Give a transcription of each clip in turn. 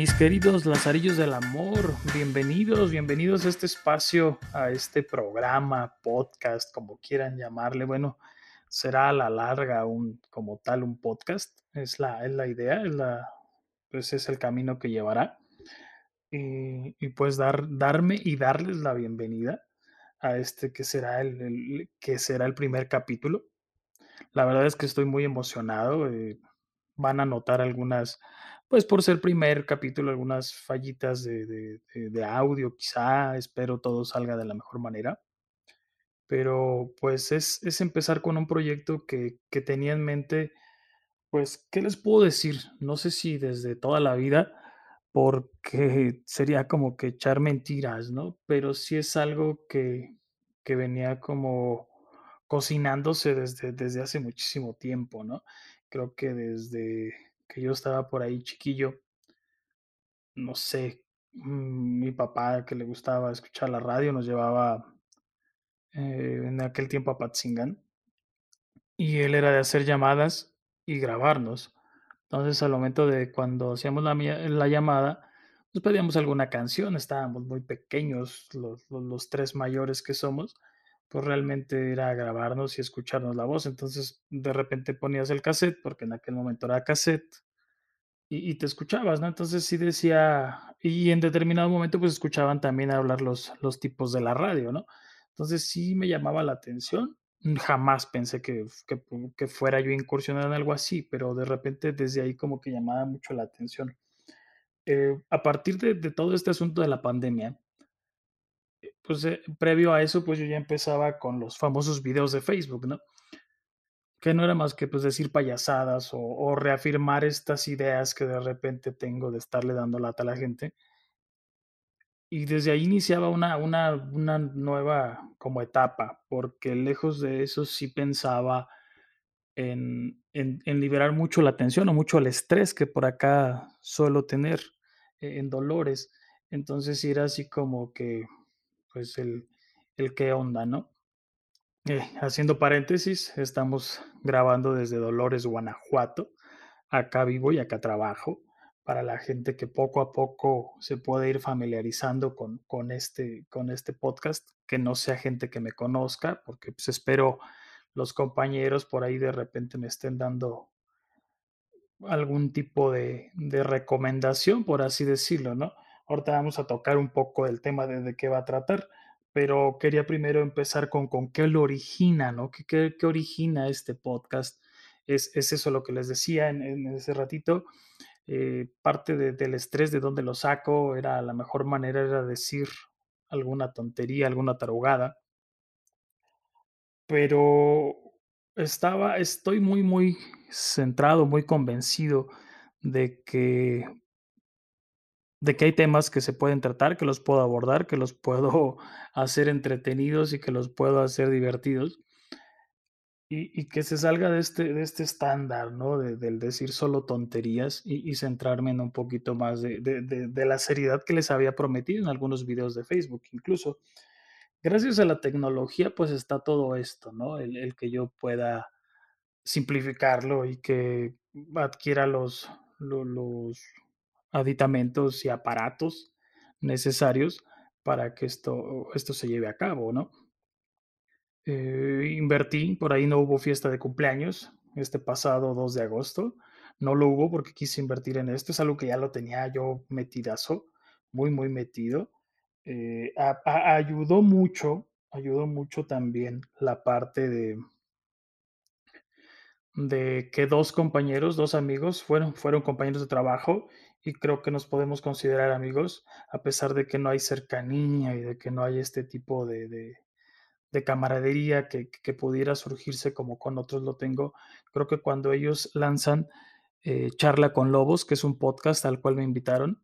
Mis queridos Lazarillos del Amor, bienvenidos, bienvenidos a este espacio, a este programa, podcast, como quieran llamarle. Bueno, será a la larga un, como tal un podcast, es la, es la idea, es la, pues es el camino que llevará. Y, pues dar, darme y darles la bienvenida a este que será el, el- que será el primer capítulo. La verdad es que estoy muy emocionado. eh, van a notar algunas, pues por ser primer capítulo, algunas fallitas de, de- audio, quizá. Espero todo salga de la mejor manera. Pero pues es, es empezar con un proyecto que, que tenía en mente pues, ¿qué les puedo decir? No sé si desde toda la vida, porque sería como que echar mentiras, ¿no? Pero sí es algo que, que venía como cocinándose desde, desde hace muchísimo tiempo, ¿no? Creo que desde que yo estaba por ahí chiquillo, no sé, mm, mi papá que le gustaba escuchar la radio nos llevaba eh, en aquel tiempo a Patzingán y él era de hacer llamadas y grabarnos. Entonces, al momento de cuando hacíamos la, llamada, nos pedíamos alguna canción, estábamos muy pequeños, los tres mayores que somos, pues realmente era grabarnos y escucharnos la voz. Entonces, de repente ponías el cassette, porque en aquel momento era cassette, y, y te escuchabas, ¿no? Entonces sí decía, y en determinado momento pues escuchaban también hablar los, los tipos de la radio, ¿no? Entonces sí me llamaba la atención. Jamás pensé que, que, que fuera yo incursionar en algo así, pero de repente desde ahí como que llamaba mucho la atención. Eh, a partir de, de, todo este asunto de la pandemia, pues eh, previo a eso, pues yo ya empezaba con los famosos videos de Facebook, ¿no? que no era más que pues decir payasadas o, reafirmar estas ideas que de repente tengo de estarle dando lata a la gente. Y desde ahí iniciaba una, una, una nueva como etapa, porque lejos de eso sí pensaba en, en, liberar mucho la tensión o mucho el estrés que por acá suelo tener eh, en dolores. Entonces era así como que, pues el, el qué onda, ¿no? Eh, haciendo paréntesis, estamos grabando desde Dolores, Guanajuato. Acá vivo y acá trabajo. Para la gente que poco a poco se puede ir familiarizando con, con, este, con este podcast, que no sea gente que me conozca, porque pues espero los compañeros por ahí de repente me estén dando algún tipo de, de recomendación, por así decirlo, ¿no? Ahorita vamos a tocar un poco el tema de, qué va a tratar pero quería primero empezar con, con qué lo origina, ¿no? ¿Qué, qué, qué origina este podcast? Es, es, eso lo que les decía en, en ese ratito. Eh, parte de, del estrés de dónde lo saco era la mejor manera era decir alguna tontería, alguna tarugada. Pero estaba, estoy muy, muy centrado, muy convencido de que de que hay temas que se pueden tratar, que los puedo abordar, que los puedo hacer entretenidos y que los puedo hacer divertidos. Y, que se salga de este, de este estándar, ¿no? De, del decir solo tonterías y, centrarme en un poquito más de, de, la seriedad que les había prometido en algunos videos de Facebook, incluso. Gracias a la tecnología, pues está todo esto, ¿no? El, que yo pueda simplificarlo y que adquiera los, los aditamentos y aparatos necesarios para que esto, esto se lleve a cabo, ¿no? Eh, invertí, por ahí no hubo fiesta de cumpleaños este pasado 2 de agosto, no lo hubo porque quise invertir en esto, es algo que ya lo tenía yo metidazo, muy, muy metido. Eh, ayudó mucho, ayudó mucho también la parte de, de que dos compañeros, dos amigos, fueron, fueron compañeros de trabajo y creo que nos podemos considerar amigos, a pesar de que no hay cercanía y de que no hay este tipo de, de, de camaradería que, que, pudiera surgirse como con otros lo tengo. Creo que cuando ellos lanzan eh, Charla con Lobos, que es un podcast al cual me invitaron,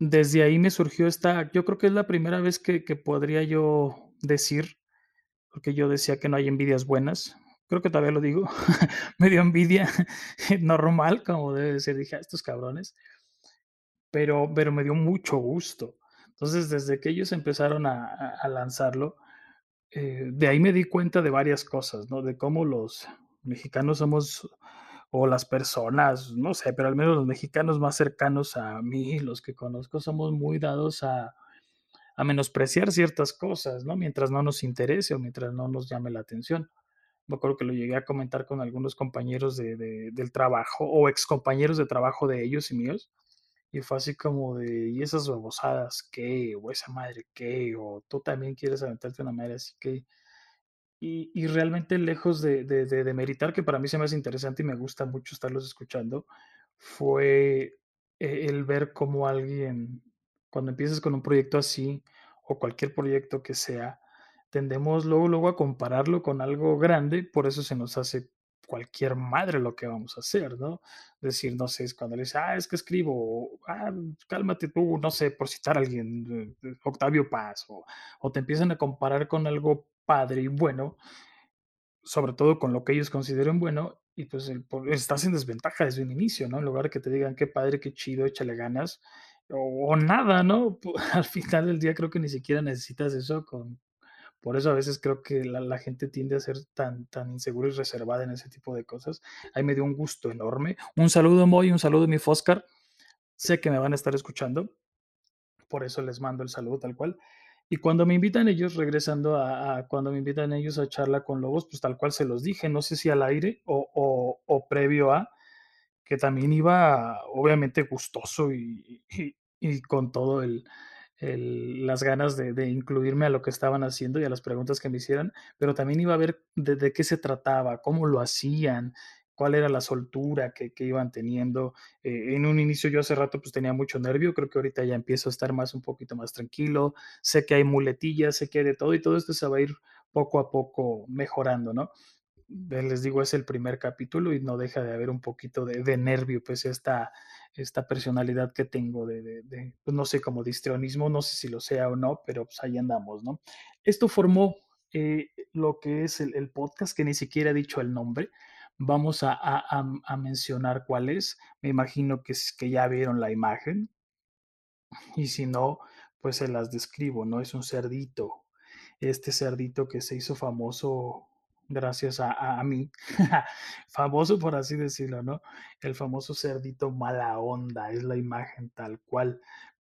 desde ahí me surgió esta, yo creo que es la primera vez que, que podría yo decir, porque yo decía que no hay envidias buenas, creo que todavía lo digo, me dio envidia normal, como debe ser, dije, a estos cabrones, pero, pero me dio mucho gusto. Entonces, desde que ellos empezaron a, a lanzarlo, eh, de ahí me di cuenta de varias cosas, ¿no? De cómo los mexicanos somos o las personas, no sé, pero al menos los mexicanos más cercanos a mí, los que conozco, somos muy dados a, a menospreciar ciertas cosas, ¿no? Mientras no nos interese o mientras no nos llame la atención. Me acuerdo que lo llegué a comentar con algunos compañeros de, de, del trabajo o ex compañeros de trabajo de ellos y míos. Y fue así como de, ¿y esas babosadas qué? O esa madre qué? O tú también quieres aventarte una madre así que y, y realmente lejos de, de, de, de, meritar, que para mí se me hace interesante y me gusta mucho estarlos escuchando, fue eh, el ver cómo alguien, cuando empiezas con un proyecto así, o cualquier proyecto que sea, tendemos luego, luego a compararlo con algo grande, por eso se nos hace cualquier madre lo que vamos a hacer, ¿no? Decir, no sé, es cuando le dice, ah, es que escribo, o, ah, cálmate tú, no sé, por citar a alguien, Octavio Paz, o, o te empiezan a comparar con algo padre y bueno, sobre todo con lo que ellos consideren bueno, y pues el, estás en desventaja desde un inicio, ¿no? En lugar de que te digan qué padre, qué chido, échale ganas, o, o nada, ¿no? Al final del día creo que ni siquiera necesitas eso con, por eso a veces creo que la, gente tiende a ser tan, tan insegura y reservada en ese tipo de cosas. Ahí me dio un gusto enorme. Un saludo, Moy, un saludo, mi Foscar. Sé que me van a estar escuchando, por eso les mando el saludo tal cual. Y cuando me invitan ellos, regresando a, a, cuando me invitan ellos a charla con Lobos, pues tal cual se los dije, no sé si al aire o, o, o previo a, que también iba obviamente gustoso y, y con todo el, el, las ganas de, incluirme a lo que estaban haciendo y a las preguntas que me hicieran, pero también iba a ver de, qué se trataba, cómo lo hacían, cuál era la soltura que, que iban teniendo. Eh, en un inicio yo hace rato pues tenía mucho nervio, creo que ahorita ya empiezo a estar más un poquito más tranquilo, sé que hay muletillas, sé que hay de todo y todo esto se va a ir poco a poco mejorando, ¿no? Les digo, es el primer capítulo y no deja de haber un poquito de, nervio, pues esta, esta personalidad que tengo de, pues no sé, como de histrionismo, no sé si lo sea o no, pero pues ahí andamos, ¿no? Esto formó eh, lo que es el, podcast, que ni siquiera he dicho el nombre, vamos a, a, a, mencionar cuál es. Me imagino que, que ya vieron la imagen. Y si no, pues se las describo, ¿no? Es un cerdito. Este cerdito que se hizo famoso gracias a, a mí. famoso por así decirlo, ¿no? El famoso cerdito mala onda, es la imagen tal cual.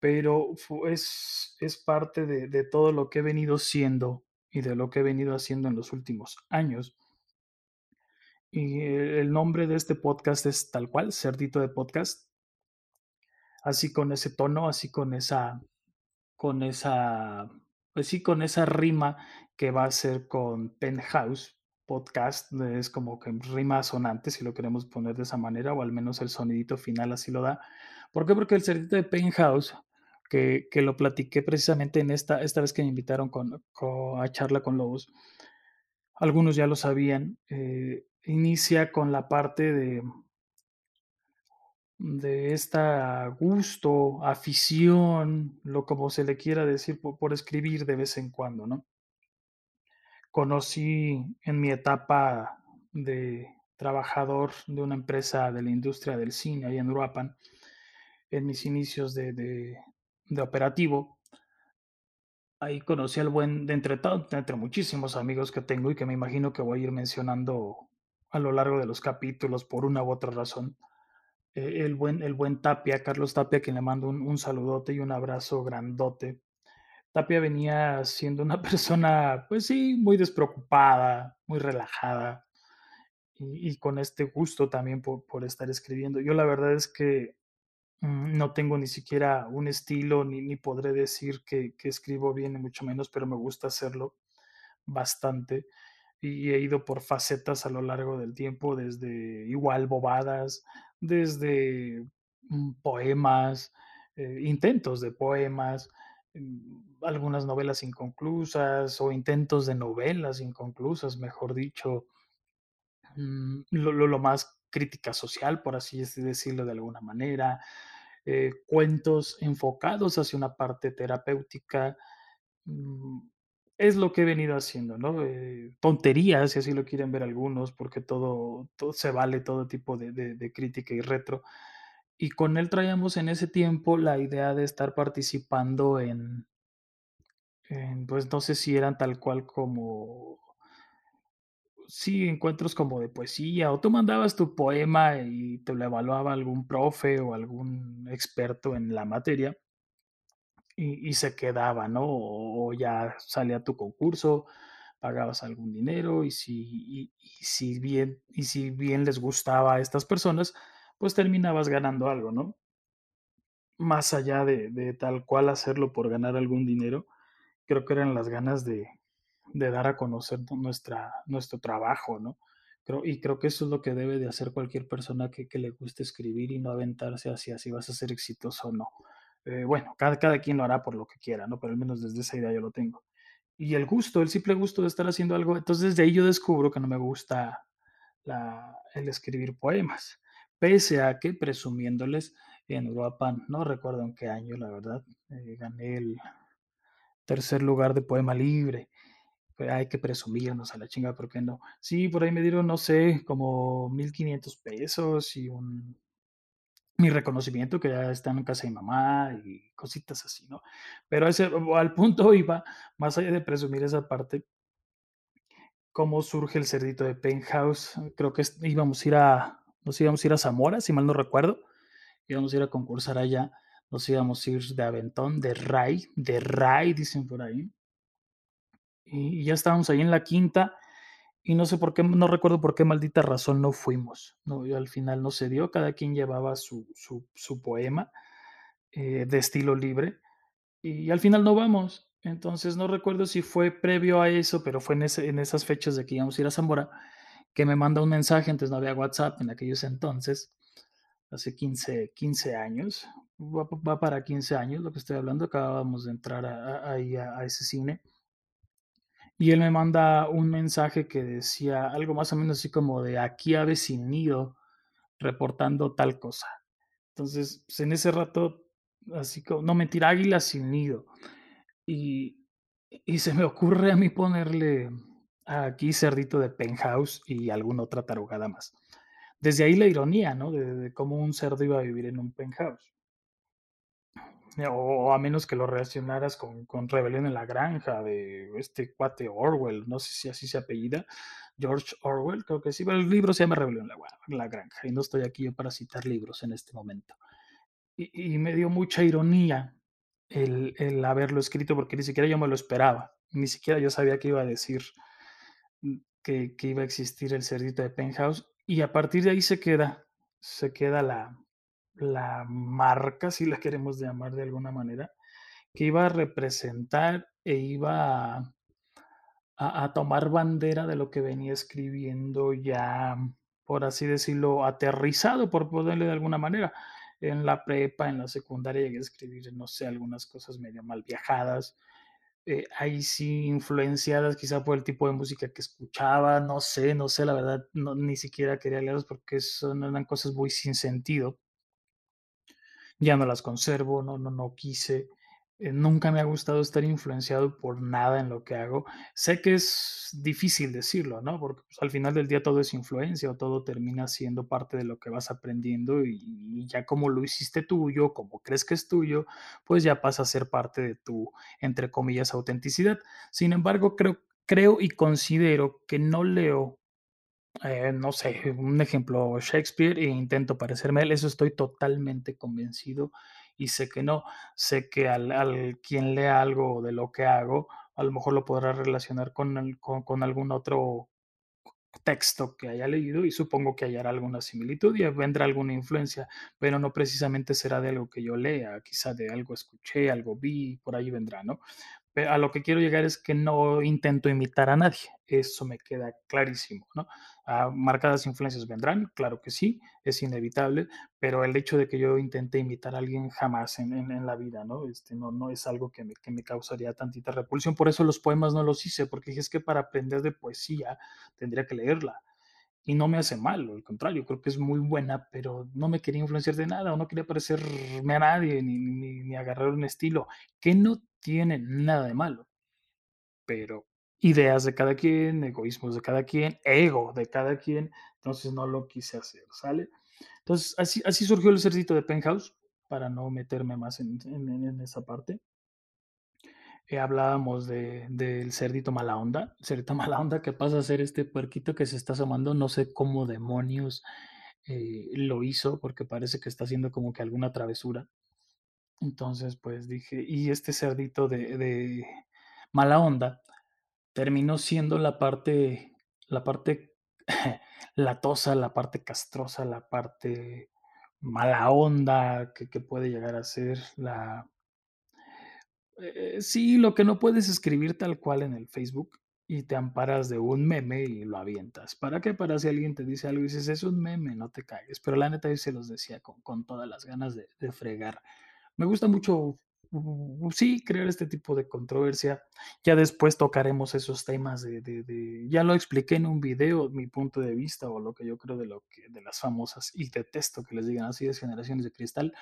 Pero es, es parte de, de todo lo que he venido siendo y de lo que he venido haciendo en los últimos años y el nombre de este podcast es tal cual, Cerdito de Podcast. Así con ese tono, así con esa, con esa, pues con esa rima que va a ser con Penthouse Podcast. Es como que rima sonante, si lo queremos poner de esa manera, o al menos el sonidito final así lo da. ¿Por qué? Porque el Cerdito de Penthouse, que, que lo platiqué precisamente en esta, esta vez que me invitaron con, con, a charla con Lobos, algunos ya lo sabían, eh, inicia con la parte de, de esta gusto, afición, lo como se le quiera decir, por, escribir de vez en cuando, ¿no? Conocí en mi etapa de trabajador de una empresa de la industria del cine ahí en Uruapan, en mis inicios de, de, operativo, ahí conocí al buen, de entre, entre muchísimos amigos que tengo y que me imagino que voy a ir mencionando a lo largo de los capítulos por una u otra razón. Eh, el, buen, el buen Tapia, Carlos Tapia, quien le mando un, un, saludote y un abrazo grandote. Tapia venía siendo una persona, pues sí, muy despreocupada, muy relajada y, con este gusto también por, por, estar escribiendo. Yo la verdad es que mmm, no tengo ni siquiera un estilo, ni, ni podré decir que, que escribo bien, ni mucho menos, pero me gusta hacerlo bastante y he ido por facetas a lo largo del tiempo, desde igual bobadas, desde mm, poemas, eh, intentos de poemas, mm, algunas novelas inconclusas o intentos de novelas inconclusas, mejor dicho, mm, lo, lo, más crítica social, por así decirlo de alguna manera, eh, cuentos enfocados hacia una parte terapéutica, es lo que he venido haciendo, ¿no? Eh, tonterías, si así lo quieren ver algunos, porque todo, todo se vale, todo tipo de, de, crítica y retro. Y con él traíamos en ese tiempo la idea de estar participando en, pues no sé si eran tal cual como sí, encuentros como de poesía, o tú mandabas tu poema y te lo evaluaba algún profe o algún experto en la materia y, se quedaba, ¿no? O, ya salía tu concurso, pagabas algún dinero y si, y si bien, y si bien les gustaba a estas personas, pues terminabas ganando algo, ¿no? Más allá de, tal cual hacerlo por ganar algún dinero, creo que eran las ganas de, dar a conocer nuestra, nuestro trabajo, ¿no? Creo, y creo que eso es lo que debe de hacer cualquier persona que, le guste escribir y no aventarse hacia si vas a ser exitoso o no. Eh, bueno, cada, cada quien lo hará por lo que quiera, ¿no? Pero al menos desde esa idea yo lo tengo. Y el gusto, el simple gusto de estar haciendo algo, entonces de ahí yo descubro que no me gusta el escribir poemas, pese a que presumiéndoles en Europa, no recuerdo en qué año, la verdad, eh, gané el tercer lugar de poema libre hay que presumirnos a la chinga, ¿por qué no? Sí, por ahí me dieron, no sé, como 1500 pesos y un mi reconocimiento que ya está en casa de mamá y cositas así, ¿no? Pero ese, al punto iba, más allá de presumir esa parte, cómo surge el cerdito de Penthouse. Creo que íbamos a ir a, nos íbamos a ir a Zamora, si mal no recuerdo. Íbamos a ir a concursar allá. Nos íbamos a ir de Aventón, de Ray, de Ray, dicen por ahí y ya estábamos ahí en la quinta y no sé por qué, no recuerdo por qué maldita razón no fuimos. Al final no se dio, cada quien llevaba su, su, su poema eh, de estilo libre y al final no vamos. Entonces no recuerdo si fue previo a eso, pero fue en, ese, en esas fechas de que íbamos a ir a Zamora, que me manda un mensaje, entonces no había WhatsApp en aquellos entonces, hace 15, 15 años, va, para 15 años lo que estoy hablando, acabábamos de entrar ahí a, a, a ese cine y él me manda un mensaje que decía algo más o menos así como de aquí ave sin nido, reportando tal cosa. Entonces, pues en ese rato, así como, no mentira, águila sin nido. Y, y se me ocurre a mí ponerle aquí cerdito de penthouse y alguna otra tarugada más. Desde ahí la ironía, ¿no? De, cómo un cerdo iba a vivir en un penthouse o a menos que lo relacionaras con, con, Rebelión en la Granja de este cuate Orwell, no sé si así se apellida, George Orwell, creo que sí, pero el libro se llama Rebelión en la, Granja y no estoy aquí yo para citar libros en este momento. Y, y me dio mucha ironía el, el, haberlo escrito porque ni siquiera yo me lo esperaba, ni siquiera yo sabía que iba a decir que, que iba a existir el cerdito de Penthouse y a partir de ahí se queda, se queda la, la marca, si la queremos llamar de alguna manera, que iba a representar e iba a, a, a, tomar bandera de lo que venía escribiendo ya, por así decirlo, aterrizado, por ponerle de alguna manera. En la prepa, en la secundaria, llegué a escribir, no sé, algunas cosas medio mal viajadas. Eh, ahí sí influenciadas quizá por el tipo de música que escuchaba, no sé, no sé, la verdad, ni siquiera quería leerlos porque son eran cosas muy sin sentido ya no las conservo, no, no, no quise. Eh, nunca me ha gustado estar influenciado por nada en lo que hago. Sé que es difícil decirlo, ¿no? Porque pues, al final del día todo es influencia o todo termina siendo parte de lo que vas aprendiendo y, ya como lo hiciste tuyo, como crees que es tuyo, pues ya pasa a ser parte de tu, entre comillas, autenticidad. Sin embargo, creo, creo y considero que no leo eh, no sé, un ejemplo, Shakespeare e intento parecerme a él, eso estoy totalmente convencido y sé que no, sé que al, al, quien lea algo de lo que hago, a lo mejor lo podrá relacionar con, el, con, con algún otro texto que haya leído y supongo que hallará alguna similitud y vendrá alguna influencia, pero no precisamente será de algo que yo lea, quizá de algo escuché, algo vi, por ahí vendrá, ¿no? a lo que quiero llegar es que no intento imitar a nadie, eso me queda clarísimo, ¿no? Marcadas influencias vendrán, claro que sí, es inevitable, pero el hecho de que yo intente imitar a alguien jamás en, en, en la vida, ¿no? Este, no, no es algo que me, que me, causaría tantita repulsión, por eso los poemas no los hice, porque dije es que para aprender de poesía tendría que leerla. Y no me hace mal, al contrario, creo que es muy buena, pero no me quería influenciar de nada, o no quería parecerme a nadie, ni, ni, ni agarrar un estilo, que no tiene nada de malo. Pero ideas de cada quien, egoísmos de cada quien, ego de cada quien, entonces no lo quise hacer, ¿sale? Entonces así, surgió el ejército de Penthouse, para no meterme más en, en, en esa parte. eh, hablábamos de, del cerdito mala onda, el cerdito mala onda que pasa a ser este puerquito que se está asomando, no sé cómo demonios eh, lo hizo, porque parece que está haciendo como que alguna travesura. Entonces, pues dije, y este cerdito de, de mala onda terminó siendo la parte, la parte latosa, la parte castrosa, la parte mala onda que, puede llegar a ser la, eh, sí, lo que no puedes escribir tal cual en el Facebook y te amparas de un meme y lo avientas. ¿Para qué? Para si alguien te dice algo y dices, es un meme, no te cagues. Pero la neta yo se los decía con, con todas las ganas de, fregar. Me gusta mucho, sí, crear este tipo de controversia. Ya después tocaremos esos temas de, de, ya lo expliqué en un video, mi punto de vista o lo que yo creo de, lo que, de las famosas, y detesto que les digan así, de generaciones de cristal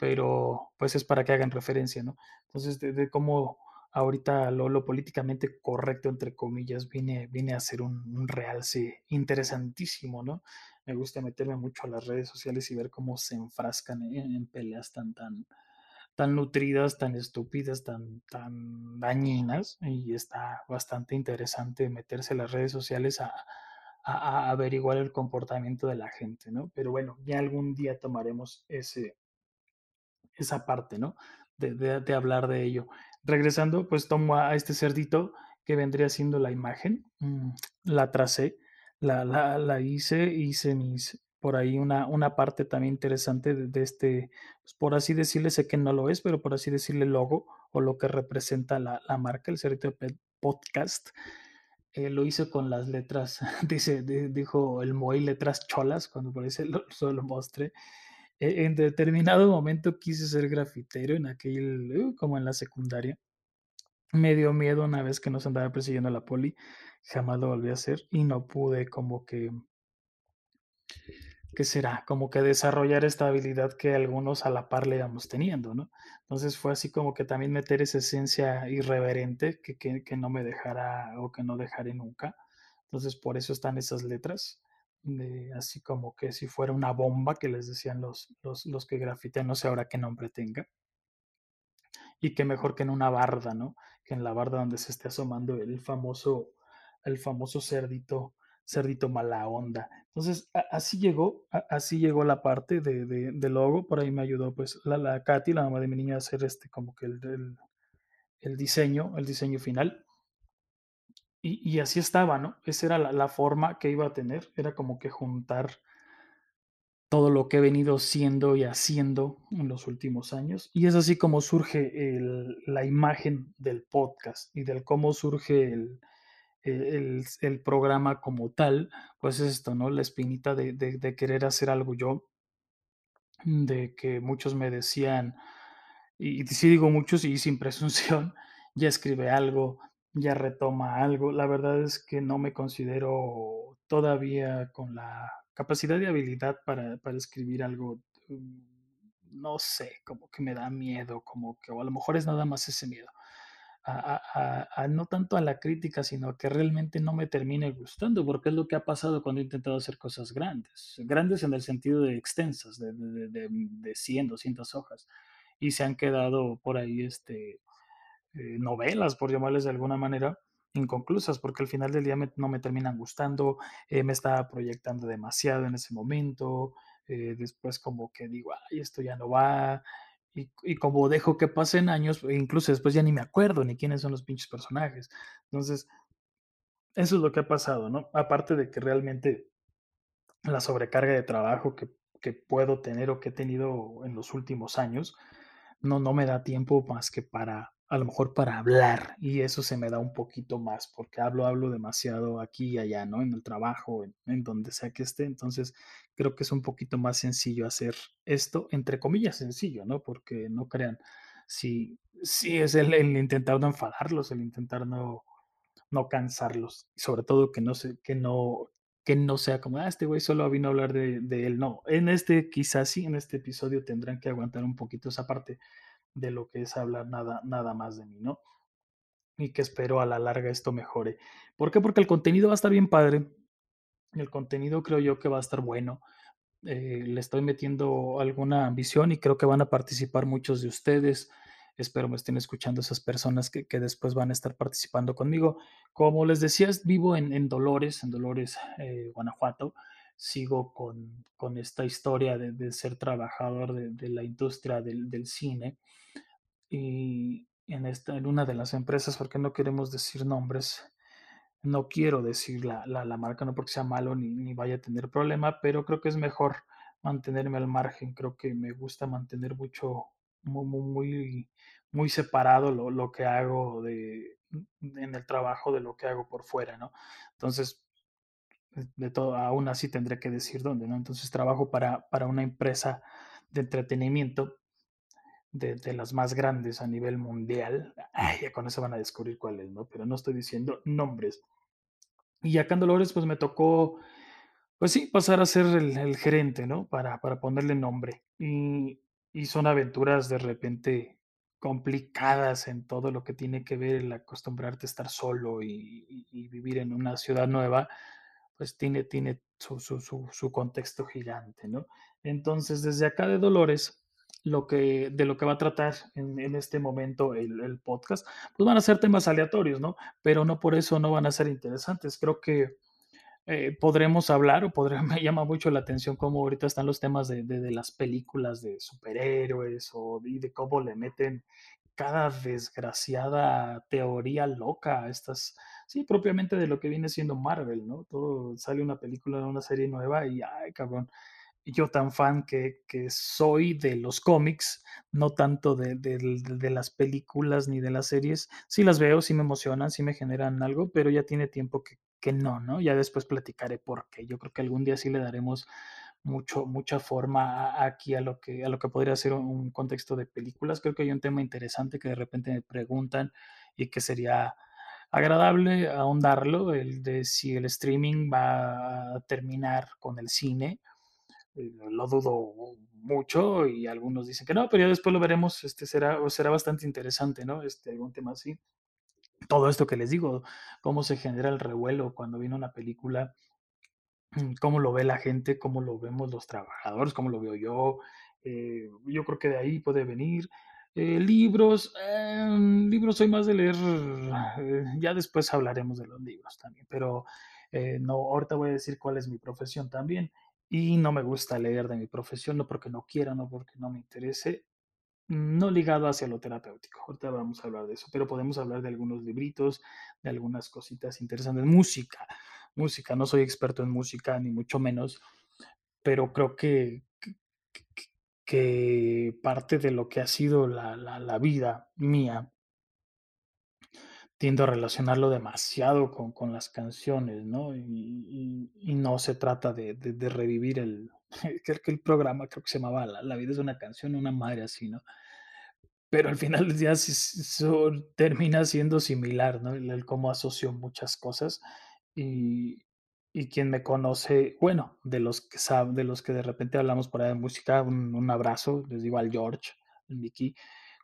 pero pues es para que hagan referencia, ¿no? Entonces, de, cómo ahorita lo, lo, políticamente correcto, entre comillas, viene, viene a ser un, realce interesantísimo, ¿no? Me gusta meterme mucho a las redes sociales y ver cómo se enfrascan en, en peleas tan, tan, tan nutridas, tan estúpidas, tan, tan dañinas, y está bastante interesante meterse a las redes sociales a, a, averiguar el comportamiento de la gente, ¿no? Pero bueno, ya algún día tomaremos ese, esa parte, ¿no? De, de, hablar de ello. Regresando, pues tomo a este cerdito que vendría siendo la imagen, mmm, la tracé, la, la, la, hice, hice mis, por ahí una, una parte también interesante de, este, pues por así decirle, sé que no lo es, pero por así decirle logo o lo que representa la, la marca, el cerdito podcast. Eh, lo hice con las letras, dice, dijo el Moy, letras cholas, cuando por se lo, lo mostré e, en determinado momento quise ser grafitero en aquel, uh, como en la secundaria. Me dio miedo una vez que nos andaba persiguiendo la poli, jamás lo volví a hacer y no pude como que, ¿qué será? Como que desarrollar esta habilidad que algunos a la par le íbamos teniendo, ¿no? Entonces fue así como que también meter esa esencia irreverente que, que, que no me dejara o que no dejaré nunca. Entonces por eso están esas letras así como que si fuera una bomba que les decían los, los, los que grafitean, no sé ahora qué nombre tenga. Y que mejor que en una barda, ¿no? Que en la barda donde se esté asomando el famoso, el famoso cerdito, cerdito mala onda. Entonces, así llegó, así llegó la parte de, de, logo. Por ahí me ayudó, pues, la, la Katy, la mamá de mi niña, a hacer este, como que el, el, el diseño, el diseño final. Y, y, así estaba, ¿no? Esa era la, la, forma que iba a tener, era como que juntar todo lo que he venido siendo y haciendo en los últimos años. Y es así como surge el, la imagen del podcast y del cómo surge el, el, el, programa como tal, pues es esto, ¿no? La espinita de, de, querer hacer algo yo, de que muchos me decían, y, y sí digo muchos y sin presunción, ya escribe algo, ya retoma algo. La verdad es que no me considero todavía con la capacidad y habilidad para, para escribir algo, mm, no sé, como que me da miedo, como que, o a lo mejor es nada más ese miedo. A, no tanto a la crítica, sino que realmente no me termine gustando, porque es lo que ha pasado cuando he intentado hacer cosas grandes, grandes en el sentido de extensas, de, de, de, de 100, 200 hojas, y se han quedado por ahí este, eh, novelas, por llamarles de alguna manera, inconclusas, porque al final del día no me terminan gustando, eh, me estaba proyectando demasiado en ese momento, eh, después como que digo, ay, esto ya no va, y, como dejo que pasen años, incluso después ya ni me acuerdo ni quiénes son los pinches personajes. Entonces, eso es lo que ha pasado, ¿no? Aparte de que realmente la sobrecarga de trabajo que, que puedo tener o que he tenido en los últimos años, no, no me da tiempo más que para a lo mejor para hablar y eso se me da un poquito más porque hablo, hablo demasiado aquí y allá, ¿no? En el trabajo, en, donde sea que esté. Entonces creo que es un poquito más sencillo hacer esto, entre comillas sencillo, ¿no? Porque no crean, si, si es el, el, intentar no enfadarlos, el intentar no, no cansarlos y sobre todo que no, se, que no, que no sea como, ah, este güey solo vino a hablar de, de él. No, en este quizás sí, en este episodio tendrán que aguantar un poquito esa parte de lo que es hablar nada, nada más de mí, ¿no? Y que espero a la larga esto mejore. ¿Por qué? Porque el contenido va a estar bien padre. El contenido creo yo que va a estar bueno. Eh, le estoy metiendo alguna ambición y creo que van a participar muchos de ustedes. Espero me estén escuchando esas personas que, que después van a estar participando conmigo. Como les decía, vivo en, en Dolores, en Dolores, eh, Guanajuato. Sigo con, con, esta historia de, de ser trabajador de, de la industria del, del, cine. Y en, esta, en una de las empresas, porque no queremos decir nombres, no quiero decir la, la, la, marca, no porque sea malo ni, ni vaya a tener problema, pero creo que es mejor mantenerme al margen. Creo que me gusta mantener mucho, muy, muy, muy separado lo, lo que hago de, en el trabajo de lo que hago por fuera, ¿no? Entonces, de todo, aún así tendré que decir dónde, ¿no? Entonces trabajo para, para una empresa de entretenimiento de, de, las más grandes a nivel mundial. Ay, ya con eso van a descubrir cuáles, ¿no? Pero no estoy diciendo nombres. Y acá en Dolores, pues me tocó, pues sí, pasar a ser el, gerente, ¿no? Para, para ponerle nombre. Y, y, son aventuras de repente complicadas en todo lo que tiene que ver el acostumbrarte a estar solo y, y vivir en una ciudad nueva, pues tiene, tiene su, su, su, contexto gigante, ¿no? Entonces, desde acá de Dolores, lo que, de lo que va a tratar en, este momento el, podcast, pues van a ser temas aleatorios, ¿no? Pero no por eso no van a ser interesantes. Creo que eh, podremos hablar o podré, me llama mucho la atención cómo ahorita están los temas de, de, las películas de superhéroes o de cómo le meten cada desgraciada teoría loca a estas, sí, propiamente de lo que viene siendo Marvel, ¿no? Todo sale una película, una serie nueva y, ay, cabrón, yo tan fan que, que, soy de los cómics, no tanto de, de, de, las películas ni de las series. Sí las veo, sí me emocionan, sí me generan algo, pero ya tiene tiempo que, que no, ¿no? Ya después platicaré por qué. Yo creo que algún día sí le daremos mucho, mucha forma aquí a lo, que, a lo que podría ser un contexto de películas. Creo que hay un tema interesante que de repente me preguntan y que sería agradable ahondarlo, el de si el streaming va a terminar con el cine lo dudo mucho y algunos dicen que no, pero ya después lo veremos, este será, será bastante interesante, ¿no? Este, algún tema así. Todo esto que les digo, cómo se genera el revuelo cuando viene una película, cómo lo ve la gente, cómo lo vemos los trabajadores, cómo lo veo yo. Eh, yo creo que de ahí puede venir. Eh, libros, eh, libros soy más de leer, eh, ya después hablaremos de los libros también, pero eh, no, ahorita voy a decir cuál es mi profesión también y no me gusta leer de mi profesión, no porque no quiera, no porque no me interese, no ligado hacia lo terapéutico. Ahorita vamos a hablar de eso, pero podemos hablar de algunos libritos, de algunas cositas interesantes. Música, música, no soy experto en música, ni mucho menos, pero creo que, que, parte de lo que ha sido la, la, la vida mía tiendo a relacionarlo demasiado con, con las canciones, ¿no? Y, y, y, no se trata de, de, de revivir el, que el programa creo que se llamaba La, la vida es una canción, una madre así, ¿no? Pero al final del día sí, so, termina siendo similar, ¿no? El, el cómo asoció muchas cosas y, y quien me conoce, bueno, de los que de los que de repente hablamos por ahí de música, un, un abrazo, les digo al George, al Mickey,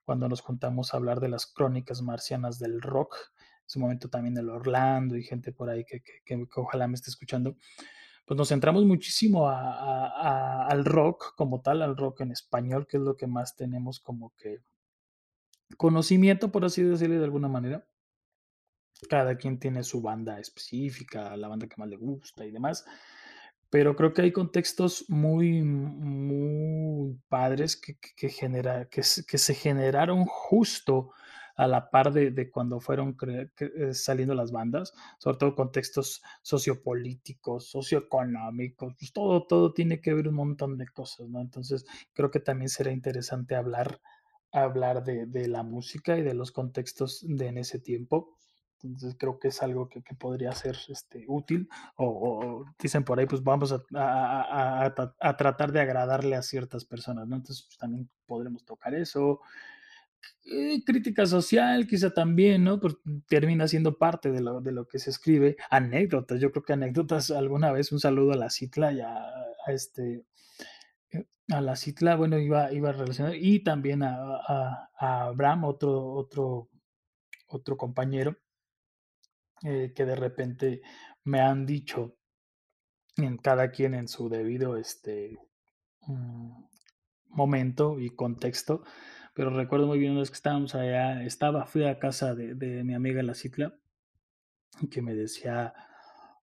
cuando nos juntamos a hablar de las crónicas marcianas del rock, en su momento también el Orlando y gente por ahí que, que, que, ojalá me esté escuchando, pues nos centramos muchísimo a, a, al rock como tal, al rock en español, que es lo que más tenemos como que conocimiento, por así decirlo de alguna manera. Cada quien tiene su banda específica, la banda que más le gusta y demás pero creo que hay contextos muy, muy padres que, que, que, genera, que, se generaron justo a la par de, de cuando fueron eh, saliendo las bandas, sobre todo contextos sociopolíticos, socioeconómicos, pues todo, todo tiene que ver un montón de cosas, ¿no? Entonces creo que también será interesante hablar, hablar de, de la música y de los contextos de en ese tiempo entonces creo que es algo que, que podría ser este, útil o, dicen por ahí, pues vamos a, a, a, tratar de agradarle a ciertas personas, ¿no? Entonces pues, también podremos tocar eso. Eh, crítica social quizá también, ¿no? Pues termina siendo parte de lo, de lo que se escribe. Anécdotas, yo creo que anécdotas alguna vez, un saludo a la Citla y a, este a la Citla, bueno, iba, iba a relacionar, y también a Abraham, otro, otro, otro compañero, eh, que de repente me han dicho en cada quien en su debido este, mm, momento y contexto, pero recuerdo muy bien una vez que estábamos allá, estaba, fui a casa de, de mi amiga La Citla, que me decía,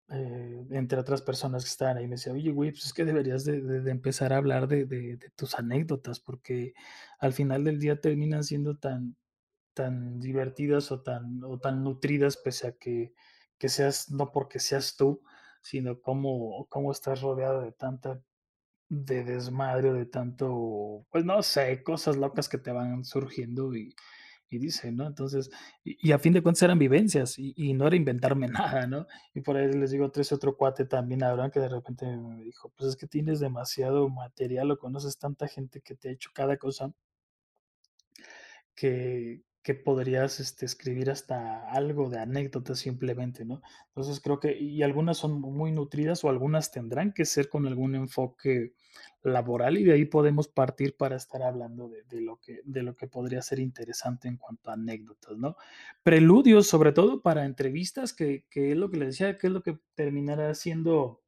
eh, entre otras personas que estaban ahí, me decía, oye, güey, pues es que deberías de, de, de empezar a hablar de, de, tus anécdotas, porque al final del día terminan siendo tan, tan divertidas o tan, o tan nutridas, pese a que, que seas, no porque seas tú, sino cómo, estás rodeado de tanta de desmadre, de tanto, pues no sé, cosas locas que te van surgiendo y, y ¿no? Entonces, y, y, a fin de cuentas eran vivencias y, y, no era inventarme nada, ¿no? Y por ahí les digo, tres otro cuate también, Abraham, que de repente me dijo, pues es que tienes demasiado material o conoces tanta gente que te ha hecho cada cosa que, que podrías este, escribir hasta algo de anécdotas simplemente, ¿no? Entonces creo que, y algunas son muy nutridas o algunas tendrán que ser con algún enfoque laboral y de ahí podemos partir para estar hablando de, de, lo, que, de lo que podría ser interesante en cuanto a anécdotas, ¿no? Preludios, sobre todo para entrevistas, que, que es lo que les decía, que es lo que terminará siendo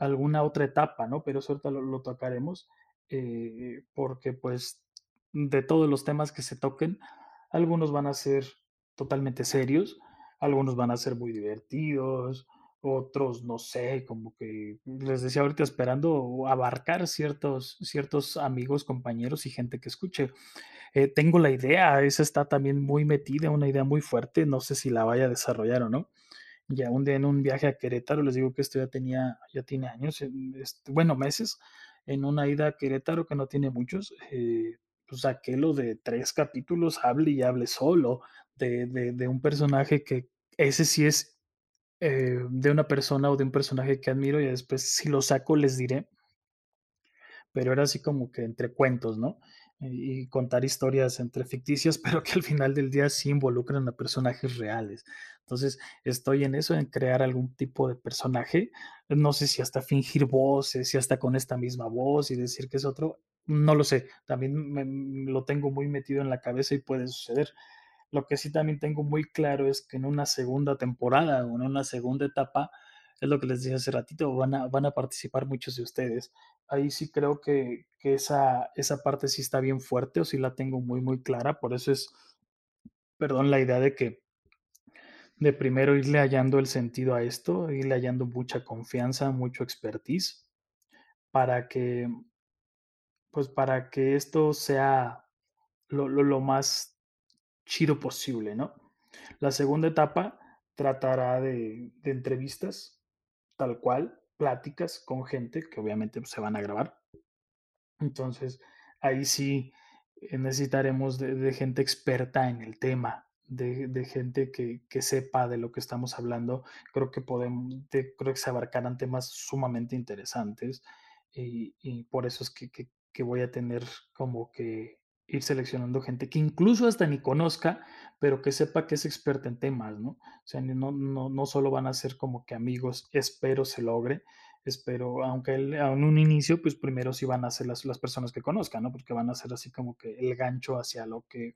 alguna otra etapa, ¿no? Pero eso lo tocaremos, eh, porque pues de todos los temas que se toquen, algunos van a ser totalmente serios, algunos van a ser muy divertidos, otros no sé, como que les decía ahorita esperando abarcar ciertos, ciertos amigos, compañeros y gente que escuche. Eh, tengo la idea, esa está también muy metida, una idea muy fuerte, no sé si la vaya a desarrollar o no. Ya un día en un viaje a Querétaro, les digo que esto ya tenía, ya tiene años, este, bueno, meses, en una ida a Querétaro que no tiene muchos, eh, pues saqué lo de tres capítulos, hable y hable solo, de, de, de un personaje que ese sí es eh, de una persona o de un personaje que admiro y después si lo saco les diré. Pero era así como que entre cuentos, ¿no? Y, y contar historias entre ficticias, pero que al final del día sí involucran a personajes reales. Entonces, estoy en eso, en crear algún tipo de personaje. No sé si hasta fingir voces, si hasta con esta misma voz y decir que es otro. No lo sé, también me, lo tengo muy metido en la cabeza y puede suceder. Lo que sí también tengo muy claro es que en una segunda temporada o en una segunda etapa, es lo que les dije hace ratito, van a, van a participar muchos de ustedes. Ahí sí creo que, que esa, esa parte sí está bien fuerte o sí la tengo muy, muy clara. Por eso es, perdón, la idea de que de primero irle hallando el sentido a esto, irle hallando mucha confianza, mucho expertise, para que pues para que esto sea lo, lo, lo, más chido posible, ¿no? La segunda etapa tratará de, de, entrevistas, tal cual, pláticas con gente que obviamente se van a grabar. Entonces, ahí sí eh, necesitaremos de, gente experta en el tema, de, de, gente que, que, sepa de lo que estamos hablando. Creo que podemos, de, creo que se abarcarán temas sumamente interesantes y, y por eso es que, que voy a tener como que ir seleccionando gente que incluso hasta ni conozca, pero que sepa que es experta en temas, ¿no? O sea, no, no, no solo van a ser como que amigos, espero se logre, espero, aunque en un inicio, pues primero sí van a ser las, las personas que conozcan, ¿no? Porque van a ser así como que el gancho hacia lo que,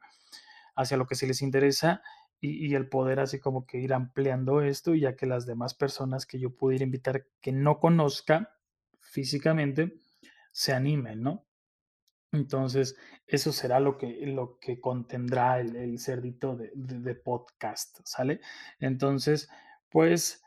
hacia lo que sí les interesa y, y el poder así como que ir ampliando esto, ya que las demás personas que yo pudiera invitar que no conozca físicamente, se animen, ¿no? Entonces, eso será lo que, lo que contendrá el, cerdito de, de, de, podcast, ¿sale? Entonces, pues,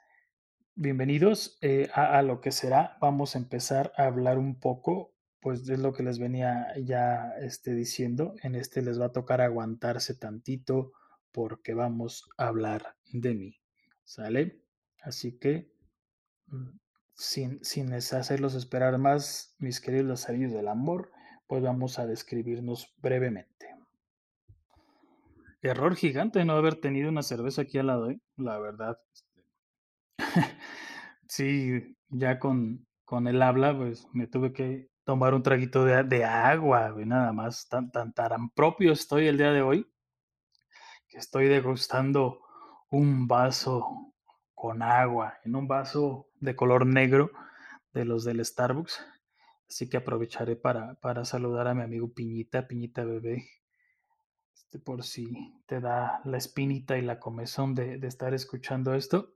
bienvenidos eh, a, a, lo que será. Vamos a empezar a hablar un poco, pues, de lo que les venía ya este, diciendo. En este les va a tocar aguantarse tantito porque vamos a hablar de mí, ¿sale? Así que mm, sin, sin hacerlos esperar más, mis queridos lazarillos del amor, pues vamos a describirnos brevemente. Error gigante no haber tenido una cerveza aquí al lado, ¿eh? la verdad. sí, ya con, con el habla, pues me tuve que tomar un traguito de, de agua, nada más, tan, tan, tan propio estoy el día de hoy, que estoy degustando un vaso con agua, en un vaso de color negro de los del Starbucks. Así que aprovecharé para, para saludar a mi amigo Piñita, Piñita Bebé, este, por si te da la espinita y la comezón de, de estar escuchando esto.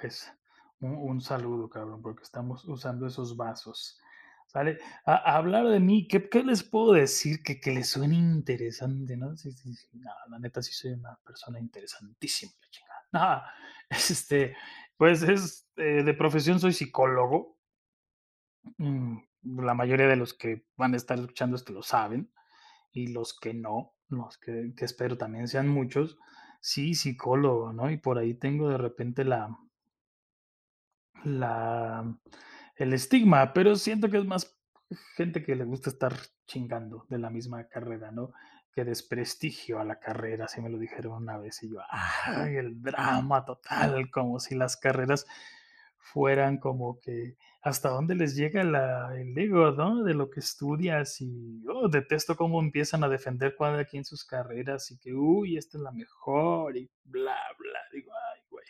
Pues un, saludo, cabrón, porque estamos usando esos vasos. ¿Sale? A, hablar de mí, ¿qué, qué les puedo decir que, que les suene interesante, ¿no? Sí, sí, sí. No, la neta sí soy una persona interesantísima, la chingada. No, este, pues es, eh, de profesión soy psicólogo. Mm, la mayoría de los que van a estar escuchando esto lo saben, y los que no, los que, que espero también sean muchos, sí, psicólogo, ¿no? Y por ahí tengo de repente la, la, el estigma, pero siento que es más gente que le gusta estar chingando de la misma carrera, ¿no? Que desprestigio a la carrera, así me lo dijeron una vez, y yo, ¡ay, el drama total! Como si las carreras fueran como que hasta dónde les llega la, el ego, ¿no? De lo que estudias y oh, detesto cómo empiezan a defender cada quien sus carreras y que, uy, esta es la mejor y bla, bla. Digo, ay, güey,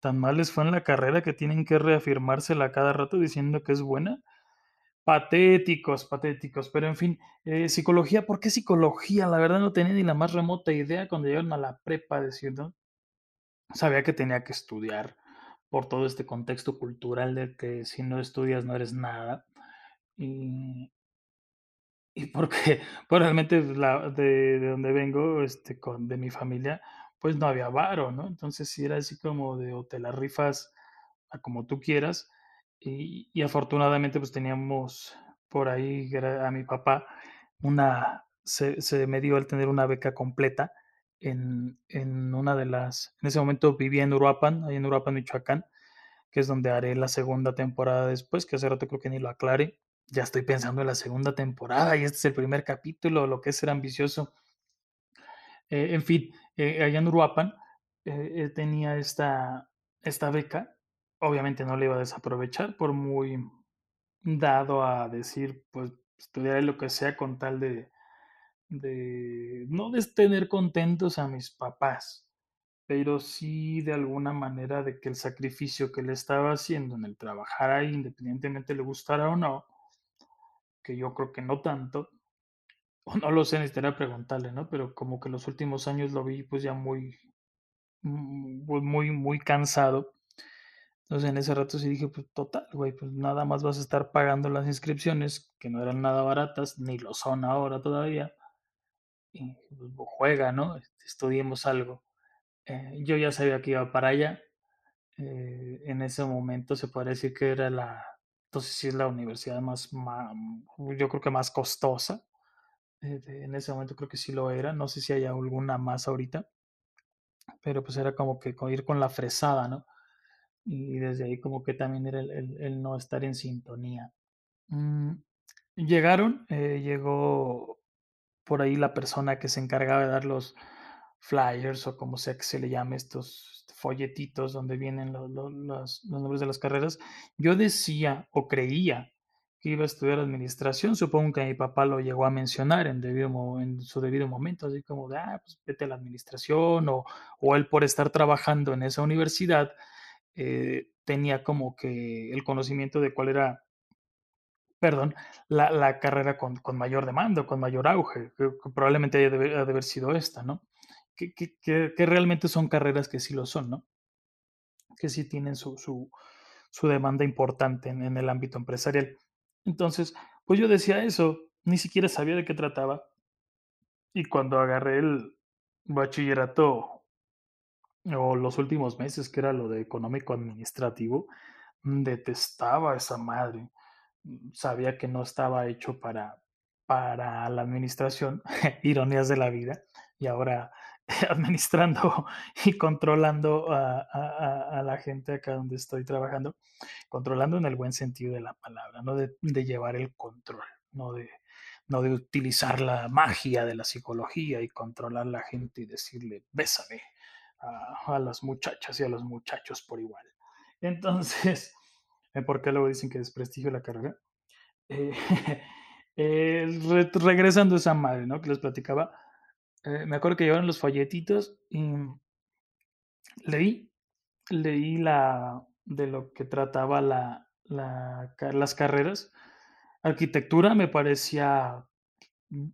tan mal les fue en la carrera que tienen que reafirmársela cada rato diciendo que es buena. Patéticos, patéticos, pero en fin, eh, psicología, ¿por qué psicología? La verdad no tenía ni la más remota idea cuando llegaron a la prepa, decir. Sabía que tenía que estudiar por todo este contexto cultural de que si no estudias no eres nada. Y, y porque pues realmente la, de, de, donde vengo, este, con, de mi familia, pues no había varo, ¿no? Entonces sí era así como de o te la rifas a como tú quieras. Y, afortunadamente pues teníamos por ahí a mi papá una, se, me dio al tener una beca completa en, en, una de las, en ese momento vivía en Uruapan, ahí en Uruapan, Michoacán, que es donde haré la segunda temporada después, que hace rato creo que ni lo aclare. Ya estoy pensando en la segunda temporada y este es el primer capítulo, lo que es ser ambicioso. Eh, en fin, eh, allá en Uruapan eh, tenía esta, esta beca, obviamente no le iba a desaprovechar por muy dado a decir, pues estudiaré lo que sea con tal de, no de tener contentos a mis papás, pero sí de alguna manera de que el sacrificio que le estaba haciendo en el trabajar ahí, independientemente le gustara o no, que yo creo que no tanto, o no lo sé, necesitaría preguntarle, ¿no? Pero como que los últimos años lo vi pues ya muy, muy, muy cansado. Entonces en ese rato sí dije, pues total, güey, pues nada más vas a estar pagando las inscripciones, que no eran nada baratas, ni lo son ahora todavía. Y pues, juega, ¿no? Estudiemos algo. Eh, yo ya sabía que iba para allá. Eh, en ese momento se puede decir que era la, entonces sí es la universidad más, más yo creo que más costosa. Eh, en ese momento creo que sí lo era. No sé si hay alguna más ahorita. Pero pues era como que ir con la fresada, ¿no? Y desde ahí como que también era el, el, no estar en sintonía. Mm, llegaron, eh, llegó por ahí la persona que se encargaba de dar los flyers o como sea que se le llame estos folletitos donde vienen los, los, los, los nombres de las carreras. Yo decía o creía que iba a estudiar administración. Supongo que mi papá lo llegó a mencionar en, debido, en su debido momento, así como de, ah, pues vete a la administración, o, o él por estar trabajando en esa universidad, eh, tenía como que el conocimiento de cuál era, perdón, la, la carrera con, con, mayor demanda, con mayor auge, que, que probablemente haya de, de, haber sido esta, ¿no? Que, que, que, realmente son carreras que sí lo son, ¿no? Que sí tienen su, su, su demanda importante en, en el ámbito empresarial. Entonces, pues yo decía eso, ni siquiera sabía de qué trataba. Y cuando agarré el bachillerato o los últimos meses, que era lo de económico administrativo, detestaba esa madre. Sabía que no estaba hecho para, para la administración, ironías de la vida, y ahora administrando y controlando a, a, a, la gente acá donde estoy trabajando, controlando en el buen sentido de la palabra, no de, de llevar el control, no de, no de utilizar la magia de la psicología y controlar a la gente y decirle, bésame a, las muchachas y a los muchachos por igual. Entonces, ¿por qué luego dicen que desprestigio la carrera? Eh, eh, re regresando a esa madre, ¿no? Que les platicaba, eh, me acuerdo que llevaron los folletitos y leí, leí la, de lo que trataba la, la, las carreras. Arquitectura me parecía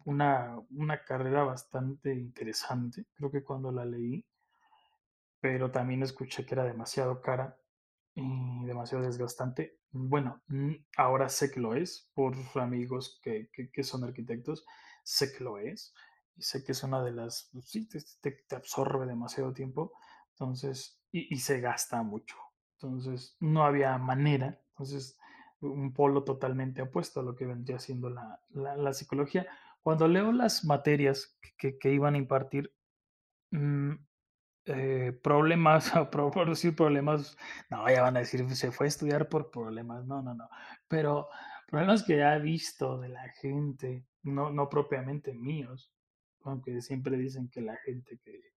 una, una carrera bastante interesante, creo que cuando la leí, pero también escuché que era demasiado cara. y demasiado desgastante. Bueno, mm, ahora sé que lo es por amigos que, que, son arquitectos, sé que lo es y sé que es una de las, pues sí, te, te, absorbe demasiado tiempo, entonces, y, y, se gasta mucho. Entonces, no había manera, entonces, un polo totalmente opuesto a lo que vendría siendo la, la, la psicología. Cuando leo las materias que, que iban a impartir, mmm, eh, problemas, por, decir problemas, no, ya van a decir, se fue a estudiar por problemas, no, no, no, pero problemas que ya he visto de la gente, no, no propiamente míos, aunque siempre dicen que la gente que,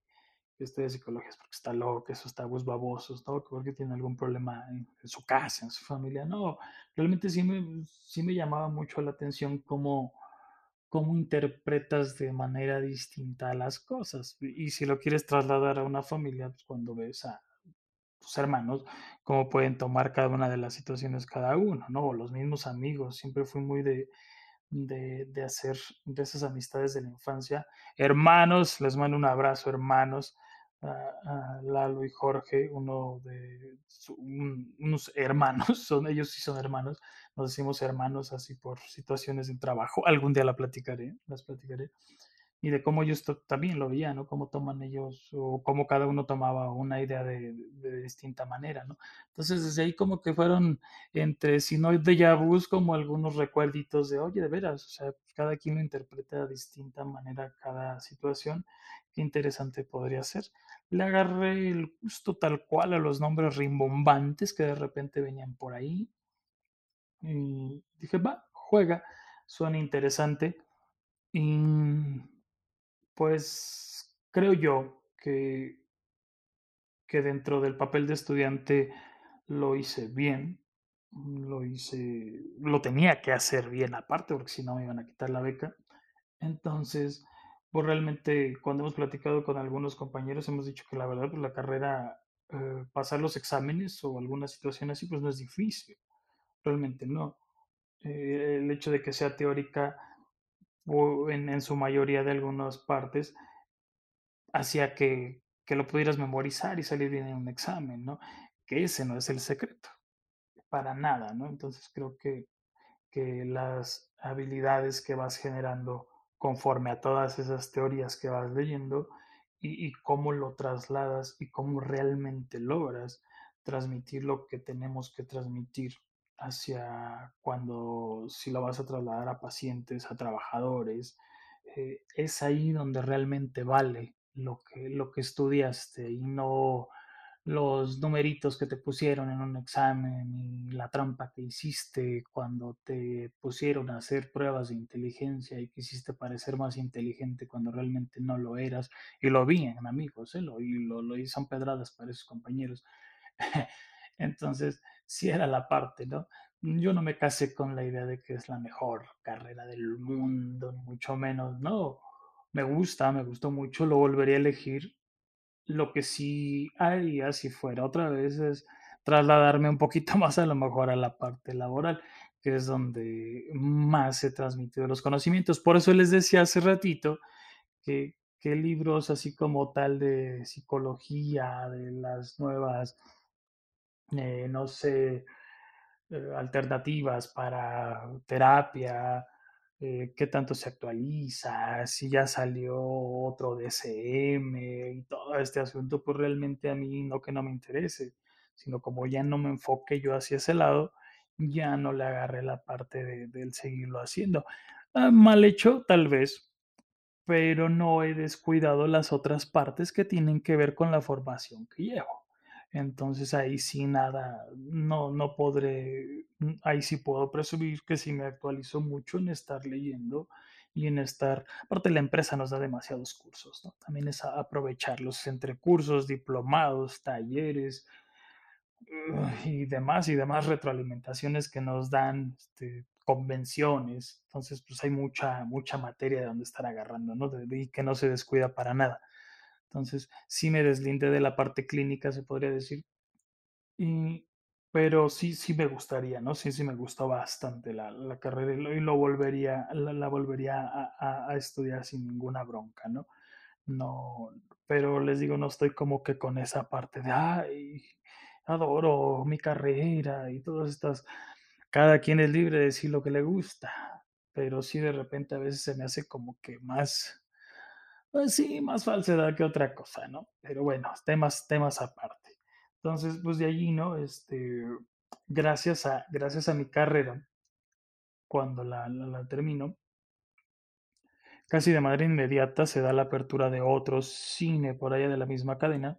estudia psicología es porque está loco, que eso está bus babosos, ¿no? porque tiene algún problema en, en, su casa, en su familia, no, realmente sí me, sí me llamaba mucho la atención cómo cómo interpretas de manera distinta las cosas. Y si lo quieres trasladar a una familia, pues cuando ves a tus hermanos, cómo pueden tomar cada una de las situaciones cada uno, ¿no? O los mismos amigos. Siempre fui muy de, de, hacer de esas amistades de la infancia. Hermanos, les mando un abrazo, hermanos. A, Lalo y Jorge, uno de su, un, unos hermanos, son ellos sí son hermanos, nos decimos hermanos así por situaciones de trabajo, algún día la platicaré, las platicaré, y de cómo ellos también lo veían, ¿no? Cómo toman ellos, o cómo cada uno tomaba una idea de, de, distinta manera, ¿no? Entonces, desde ahí como que fueron entre, si no de vus, como algunos recuerditos de, oye, de veras, o sea, cada quien lo interpreta de distinta manera cada situación, qué interesante podría ser. Le agarré el gusto tal cual a los nombres rimbombantes que de repente venían por ahí, y dije, va, juega, suena interesante. Y pues creo yo que, que dentro del papel de estudiante lo hice bien, lo hice, lo tenía que hacer bien aparte, porque si no me iban a quitar la beca. Entonces, pues realmente cuando hemos platicado con algunos compañeros hemos dicho que la verdad, pues la carrera, eh, pasar los exámenes o alguna situación así, pues no es difícil realmente no. Eh, el hecho de que sea teórica o en, en, su mayoría de algunas partes hacía que, que, lo pudieras memorizar y salir bien en un examen, ¿no? Que ese no es el secreto, para nada, ¿no? Entonces creo que, que las habilidades que vas generando conforme a todas esas teorías que vas leyendo y, y cómo lo trasladas y cómo realmente logras transmitir lo que tenemos que transmitir hacia cuando si lo vas a trasladar a pacientes, a trabajadores, eh, es ahí donde realmente vale lo que, lo que estudiaste y no los numeritos que te pusieron en un examen y la trampa que hiciste cuando te pusieron a hacer pruebas de inteligencia y quisiste parecer más inteligente cuando realmente no lo eras. Y lo vi amigos, ¿eh? lo, lo, son pedradas para esos compañeros. Entonces, sí era la parte, ¿no? Yo no me casé con la idea de que es la mejor carrera del mundo, ni mucho menos, no. Me gusta, me gustó mucho, lo volvería a elegir. Lo que sí haría si fuera otra vez es trasladarme un poquito más a lo mejor a la parte laboral, que es donde más he transmitido los conocimientos. Por eso les decía hace ratito que, que libros así como tal de psicología, de las nuevas eh, no sé, eh, alternativas para terapia, eh, qué tanto se actualiza, si ya salió otro DSM y todo este asunto, pues realmente a mí no que no me interese, sino como ya no me enfoque yo hacia ese lado, ya no le agarré la parte de, del seguirlo haciendo. Ah, mal hecho, tal vez, pero no he descuidado las otras partes que tienen que ver con la formación que llevo. Entonces ahí sí nada, no, no podré, ahí sí puedo presumir que sí me actualizo mucho en estar leyendo y en estar, aparte la empresa nos da demasiados cursos, ¿no? También es aprovecharlos entre cursos, diplomados, talleres y demás, y demás retroalimentaciones que nos dan, este, convenciones. Entonces, pues hay mucha, mucha materia de donde estar agarrando, ¿no? Y que no se descuida para nada. Entonces, sí me deslindé de la parte clínica, se podría decir. Y, pero sí, sí me gustaría, ¿no? Sí, sí me gustó bastante la, la carrera y lo, volvería, la, volvería a, a, a, estudiar sin ninguna bronca, ¿no? No, pero les digo, no estoy como que con esa parte de, ay, adoro mi carrera y todas estas, cada quien es libre de decir lo que le gusta, pero sí de repente a veces se me hace como que más, pues sí, más falsedad que otra cosa, ¿no? Pero bueno, temas, temas aparte. Entonces, pues de allí, ¿no? Este, gracias a, gracias a mi carrera, cuando la, la, la termino, casi de manera inmediata se da la apertura de otro cine por allá de la misma cadena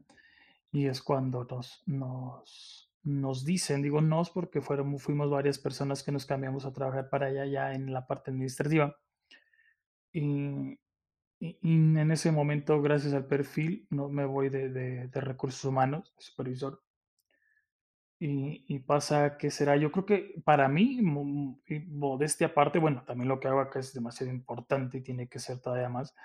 y es cuando nos, nos, nos dicen, digo nos porque fueron, fuimos varias personas que nos cambiamos a trabajar para allá ya en la parte administrativa y, y, en ese momento gracias al perfil no me voy de, de, de recursos humanos, supervisor. Y, y, pasa que será, yo creo que para mí, modestia aparte, bueno, también lo que hago acá es demasiado importante y tiene que ser todavía más,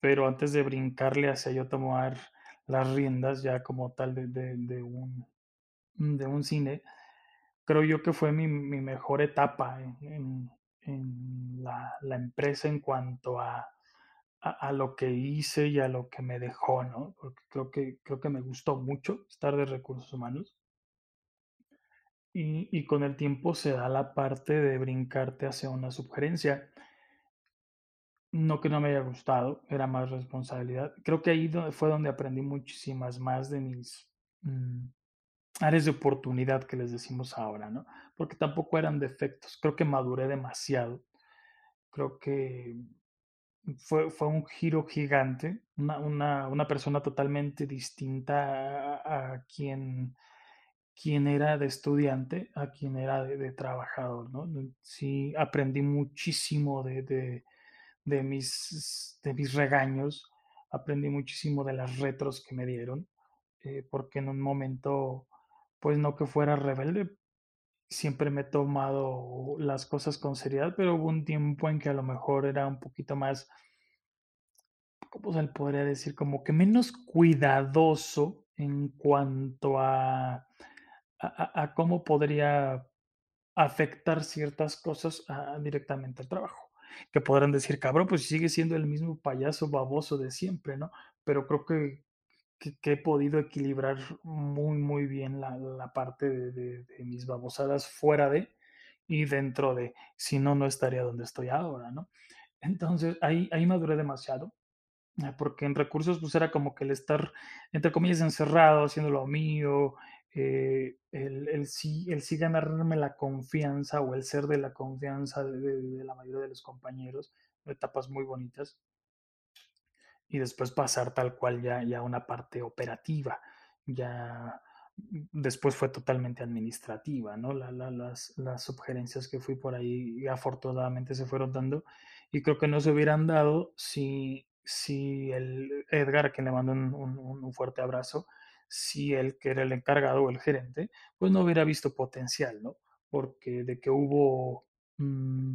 pero antes de brincarle hacia yo tomar las riendas ya como tal de, de, de un, de un cine, creo yo que fue mi, mi mejor etapa en, en, en la, la, empresa en cuanto a, a, lo que hice y a lo que me dejó, ¿no? Porque creo que, creo que me gustó mucho estar de recursos humanos y, y, con el tiempo se da la parte de brincarte hacia una sugerencia. No que no me haya gustado, era más responsabilidad. Creo que ahí fue donde aprendí muchísimas más de mis mmm, áreas de oportunidad que les decimos ahora, ¿no? Porque tampoco eran defectos. Creo que maduré demasiado. Creo que fue, fue un giro gigante, una, una, una persona totalmente distinta a, quien quien era de estudiante a quien era de, de trabajador, ¿no? Sí, aprendí muchísimo de, de, de, mis, de mis regaños, aprendí muchísimo de las retros que me dieron, eh, porque en un momento, pues no que fuera rebelde, siempre me he tomado las cosas con seriedad, pero hubo un tiempo en que a lo mejor era un poquito más, ¿cómo se le podría decir? Como que menos cuidadoso en cuanto a a, cómo podría afectar ciertas cosas a, directamente al trabajo. Que podrán decir, cabrón, pues sigue siendo el mismo payaso baboso de siempre, ¿no? Pero creo que, que, he podido equilibrar muy, muy bien la, la parte de, mis babosadas fuera de y dentro de, si no, no estaría donde estoy ahora, ¿no? Entonces, ahí, ahí maduré demasiado porque en recursos pues era como que el estar, entre comillas, encerrado, haciendo lo mío, eh, el, el, sí, el sí ganarme la confianza o el ser de la confianza de, de, de, la mayoría de los compañeros, etapas muy bonitas, y después pasar tal cual ya, ya una parte operativa, ya después fue totalmente administrativa, ¿no? La, la, las, las sugerencias que fui por ahí afortunadamente se fueron dando y creo que no se hubieran dado si, si el Edgar, a quien le mando un, un, un fuerte abrazo, si el que era el encargado o el gerente, pues no hubiera visto potencial, ¿no? Porque de que hubo mmm,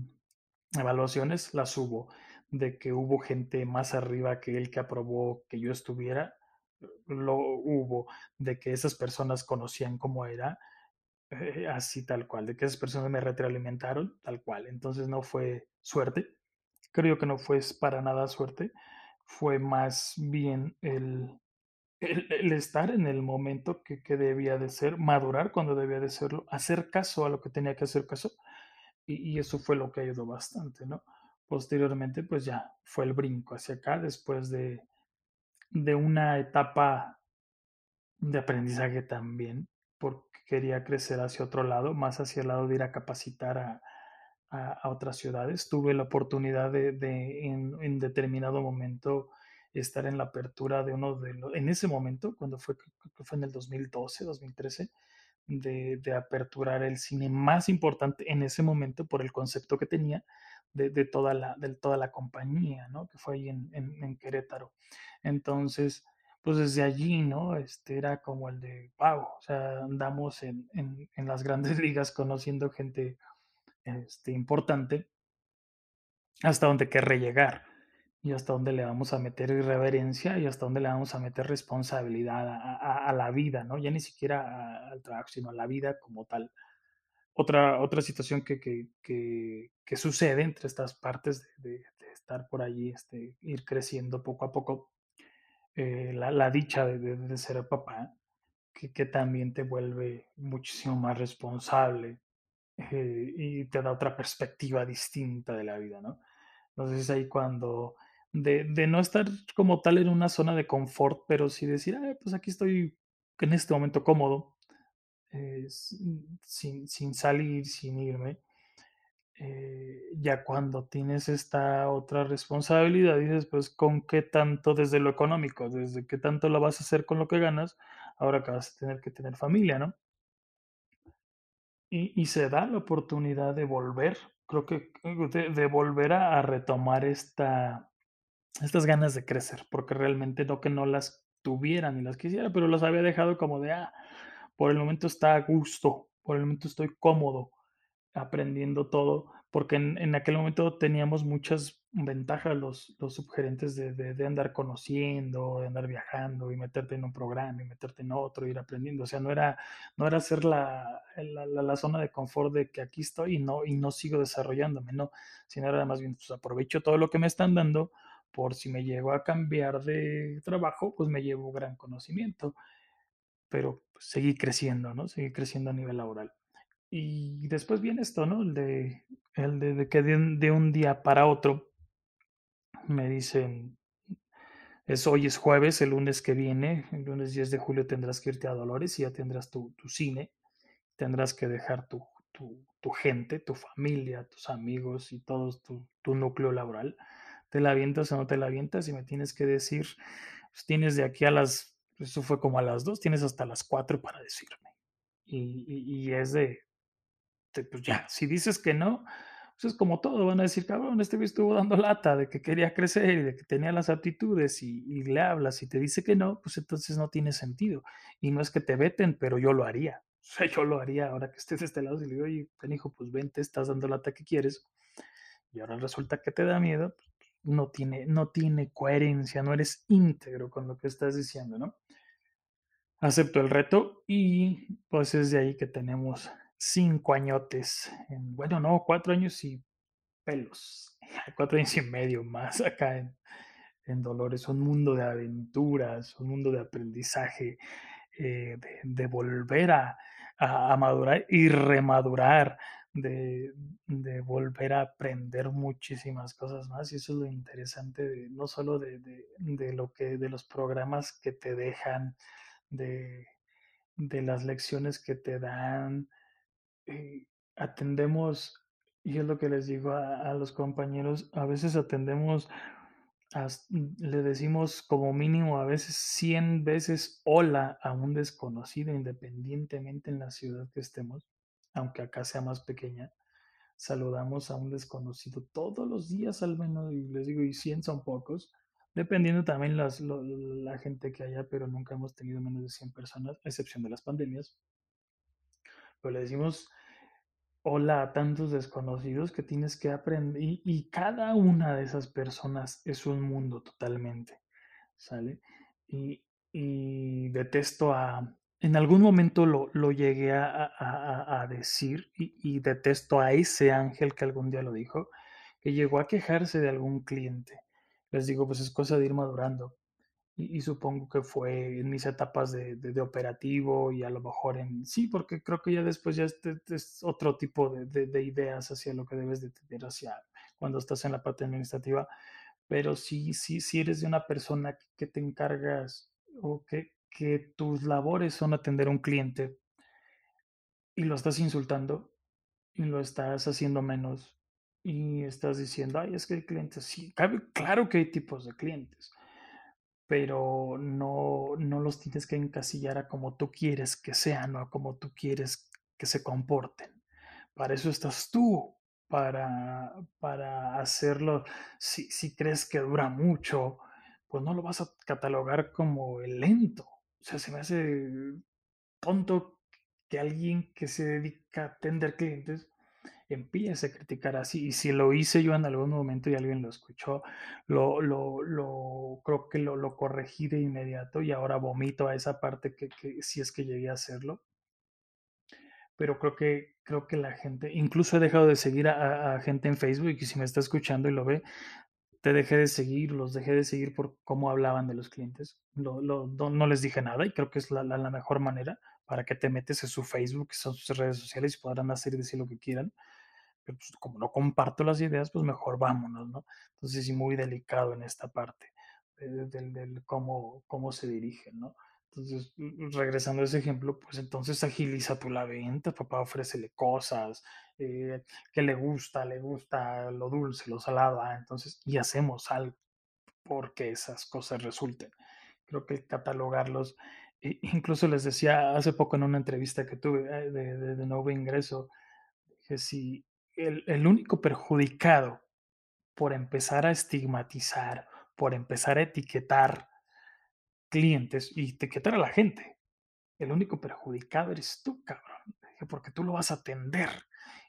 evaluaciones, las hubo. De que hubo gente más arriba que él que aprobó que yo estuviera, lo hubo. De que esas personas conocían cómo era, eh, así tal cual. De que esas personas me retroalimentaron, tal cual. Entonces no fue suerte. Creo que no fue para nada suerte. Fue más bien el, el, estar en el momento que, que, debía de ser, madurar cuando debía de serlo, hacer caso a lo que tenía que hacer caso, y, y, eso fue lo que ayudó bastante, ¿no? Posteriormente, pues ya fue el brinco hacia acá, después de, de una etapa de aprendizaje también, porque quería crecer hacia otro lado, más hacia el lado de ir a capacitar a, a, otras ciudades. Tuve la oportunidad de, de en, determinado momento, estar en la apertura de uno de los, en ese momento, cuando fue, fue en el 2012, 2013, de, de, aperturar el cine más importante en ese momento por el concepto que tenía de, de toda, la, de toda la compañía, ¿no? Que fue ahí en, en, Querétaro. Entonces, pues desde allí, ¿no? Este era como el de, wow, o sea, andamos en, en, las grandes ligas conociendo gente este, importante hasta donde querré llegar y hasta dónde le vamos a meter irreverencia y hasta dónde le vamos a meter responsabilidad a la vida, ¿no? Ya ni siquiera al trabajo, sino a la vida como tal. Otra, otra situación que, que, que, sucede entre estas partes de, estar por allí, este, ir creciendo poco a poco, eh, la, la, dicha de, de, ser papá, que, que también te vuelve muchísimo más responsable eh, y te da otra perspectiva distinta de la vida, ¿no? Entonces es ahí cuando, de, de, no estar como tal en una zona de confort, pero sí decir, ah, pues aquí estoy en este momento cómodo, eh, sin, sin, salir, sin irme. Eh, ya cuando tienes esta otra responsabilidad, dices, pues, ¿con qué tanto desde lo económico? ¿Desde qué tanto lo vas a hacer con lo que ganas? Ahora que vas tener que tener familia, ¿no? Y, y se da la oportunidad de volver, creo que de, de volver a, a retomar esta, estas ganas de crecer, porque realmente no que no las tuviera ni las quisiera, pero las había dejado como de, ah, por el momento está a gusto, por el momento estoy cómodo aprendiendo todo, porque en, aquel momento teníamos muchas ventajas los, los subgerentes de, de, andar conociendo, de andar viajando y meterte en un programa y meterte en otro, ir aprendiendo. O sea, no era, no era hacer la, la, la, la zona de confort de que aquí estoy y no, y no sigo desarrollándome, no, sino era más bien, pues aprovecho todo lo que me están dando por si me llego a cambiar de trabajo, pues me llevo gran conocimiento, pero pues, seguí creciendo, ¿no? Seguí creciendo a nivel laboral. Y después viene esto, ¿no? El de, que de, un día para otro me dicen, es hoy es jueves, el lunes que viene, el lunes 10 de julio tendrás que irte a Dolores y ya tendrás tu, cine, tendrás que dejar tu, tu, tu, gente, tu familia, tus amigos y todo tu, tu núcleo laboral te la avientas o no te la avientas y me tienes que decir, pues tienes de aquí a las, eso fue como a las dos, tienes hasta las cuatro para decirme. Y, y, es de, de, pues ya, si dices que no, pues es como todo, van a decir, cabrón, este güey estuvo dando lata de que quería crecer y de que tenía las aptitudes y, le hablas y te dice que no, pues entonces no tiene sentido. Y no es que te veten, pero yo lo haría. O sea, yo lo haría ahora que estés de este lado y le digo, oye, hijo, pues vente, estás dando lata que quieres. Y ahora resulta que te da miedo, pues no tiene, no tiene coherencia, no eres íntegro con lo que estás diciendo, ¿no? Acepto el reto y pues es de ahí que tenemos cinco añotes, en, bueno, no, cuatro años y pelos, cuatro años y medio más acá en, en Dolores, un mundo de aventuras, un mundo de aprendizaje, eh, de, volver a, a, a madurar y remadurar, de, de, volver a aprender muchísimas cosas más y eso es lo interesante de, no solo de, de, de, lo que de los programas que te dejan de, las lecciones que te dan eh, atendemos y es lo que les digo a, a, los compañeros a veces atendemos a, le decimos como mínimo a veces 100 veces hola a un desconocido independientemente en la ciudad que estemos aunque acá sea más pequeña, saludamos a un desconocido todos los días al menos, y les digo, y 100 son pocos, dependiendo también las, la gente que haya, pero nunca hemos tenido menos de 100 personas, a excepción de las pandemias. Pero le decimos hola a tantos desconocidos que tienes que aprender, y, cada una de esas personas es un mundo totalmente, ¿sale? Y detesto a, en algún momento lo, lo llegué a, a, a decir y, y, detesto a ese ángel que algún día lo dijo, que llegó a quejarse de algún cliente. Les digo, pues es cosa de ir madurando. Y, y supongo que fue en mis etapas de, de, operativo y a lo mejor en... Sí, porque creo que ya después ya es, otro tipo de, de, ideas hacia lo que debes de tener hacia cuando estás en la parte administrativa. Pero sí, sí, sí eres de una persona que te encargas o que, que tus labores son atender a un cliente y lo estás insultando y lo estás haciendo menos y estás diciendo, ay, es que el cliente sí, claro que hay tipos de clientes, pero no, no los tienes que encasillar a como tú quieres que sean o a como tú quieres que se comporten. Para eso estás tú, para, para hacerlo. Si, si crees que dura mucho, pues no lo vas a catalogar como lento o sea, se me hace tonto que alguien que se dedica a atender clientes empiece a criticar así. Y si lo hice yo en algún momento y alguien lo escuchó, lo, lo, lo creo que lo, lo, corregí de inmediato y ahora vomito a esa parte que, que si es que llegué a hacerlo. Pero creo que, creo que la gente, incluso he dejado de seguir a, a, gente en Facebook y si me está escuchando y lo ve, te dejé de seguir, los dejé de seguir por cómo hablaban de los clientes. Lo, lo, no, les dije nada y creo que es la, la, la, mejor manera para que te metes en su Facebook, son sus redes sociales y podrán hacer y decir lo que quieran. Pero pues, como no comparto las ideas, pues mejor vámonos, ¿no? Entonces, sí, muy delicado en esta parte del de, de, de cómo, cómo se dirigen, ¿no? Entonces, regresando a ese ejemplo, pues entonces agiliza tú la venta, papá ofrécele cosas, eh, que le gusta, le gusta lo dulce, lo salado, ah, entonces, y hacemos algo porque esas cosas resulten. Creo que catalogarlos, incluso les decía hace poco en una entrevista que tuve eh, de, de, de nuevo ingreso, que si el, el único perjudicado por empezar a estigmatizar, por empezar a etiquetar, clientes y etiquetar a la gente. El único perjudicado eres tú, cabrón, porque tú lo vas a atender.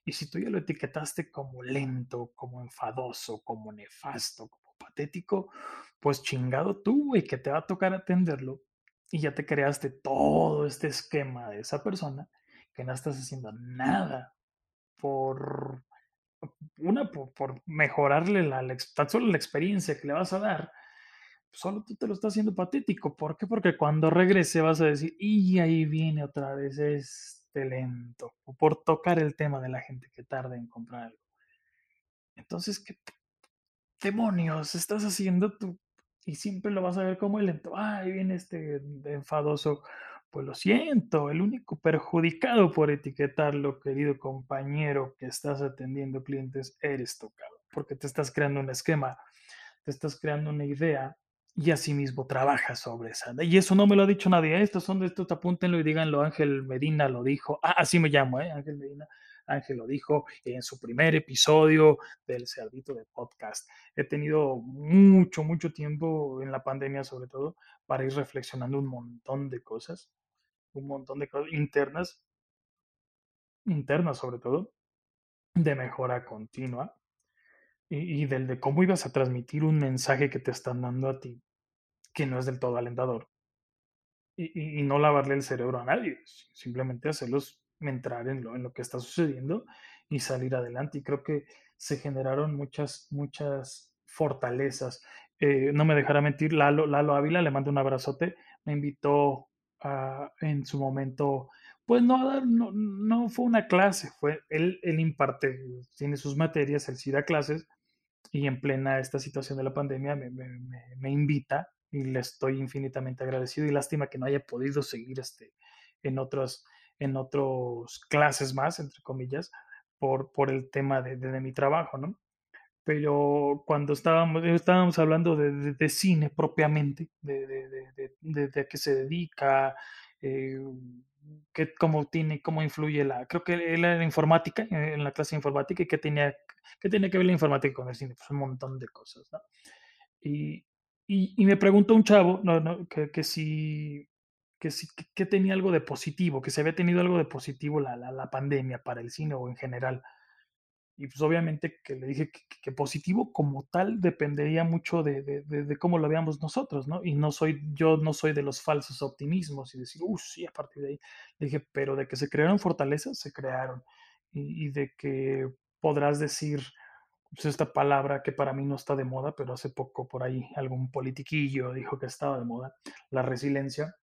Y si tú ya lo etiquetaste como lento, como enfadoso, como nefasto, como patético, pues chingado tú, güey, que te va a tocar atenderlo. Y ya te creaste todo este esquema de esa persona que no estás haciendo nada por una por, mejorarle la, tan solo la experiencia que le vas a dar solo tú te lo estás haciendo patético. ¿Por qué? Porque cuando regrese vas a decir, y ahí viene otra vez este lento, o por tocar el tema de la gente que tarda en comprar algo. Entonces, ¿qué demonios estás haciendo tú? Y siempre lo vas a ver como el lento. Ah, ahí viene este enfadoso. Pues lo siento, el único perjudicado por etiquetarlo, querido compañero que estás atendiendo clientes, eres cabrón, porque te estás creando un esquema, te estás creando una idea y asimismo trabaja sobre esa. Y eso no me lo ha dicho nadie. Estos son de estos, apúntenlo y díganlo. Ángel Medina lo dijo. Ah, así me llamo, ¿eh? Ángel Medina. Ángel lo dijo en su primer episodio del Cerdito de Podcast. He tenido mucho, mucho tiempo en la pandemia, sobre todo, para ir reflexionando un montón de cosas, un montón de cosas internas, internas sobre todo, de mejora continua y, del de cómo ibas a transmitir un mensaje que te están dando a ti, que no es del todo alentador. Y, y, y no lavarle el cerebro a nadie, simplemente hacerlos entrar en lo, en lo que está sucediendo y salir adelante. Y creo que se generaron muchas, muchas fortalezas. Eh, no me dejará mentir, Lalo, Lalo Ávila, le mando un abrazote, me invitó a, en su momento, pues no, no, no fue una clase, fue él, él imparte, tiene sus materias, él sí da clases, y en plena esta situación de la pandemia me, me, me, invita y le estoy infinitamente agradecido y lástima que no haya podido seguir este, en otras en otras clases más, entre comillas, por, por el tema de, de, mi trabajo, ¿no? Pero cuando estábamos, estábamos hablando de, de, cine propiamente, de, de, qué se dedica, eh, que, cómo tiene, cómo influye la, creo que él era informática, en la clase informática, y qué tenía, qué tenía que ver la informática con el cine, pues un montón de cosas, ¿no? Y, y, y me preguntó un chavo, no, no, que, que si, que, sí, que, que, tenía algo de positivo, que se había tenido algo de positivo la, la, la, pandemia para el cine o en general. Y pues obviamente que le dije que, que positivo como tal dependería mucho de, de, de, de, cómo lo veamos nosotros, ¿no? Y no soy, yo no soy de los falsos optimismos y decir, uh, sí, a partir de ahí. Le dije, pero de que se crearon fortalezas, se crearon. Y, y de que podrás decir, pues esta palabra que para mí no está de moda, pero hace poco por ahí algún politiquillo dijo que estaba de moda, la resiliencia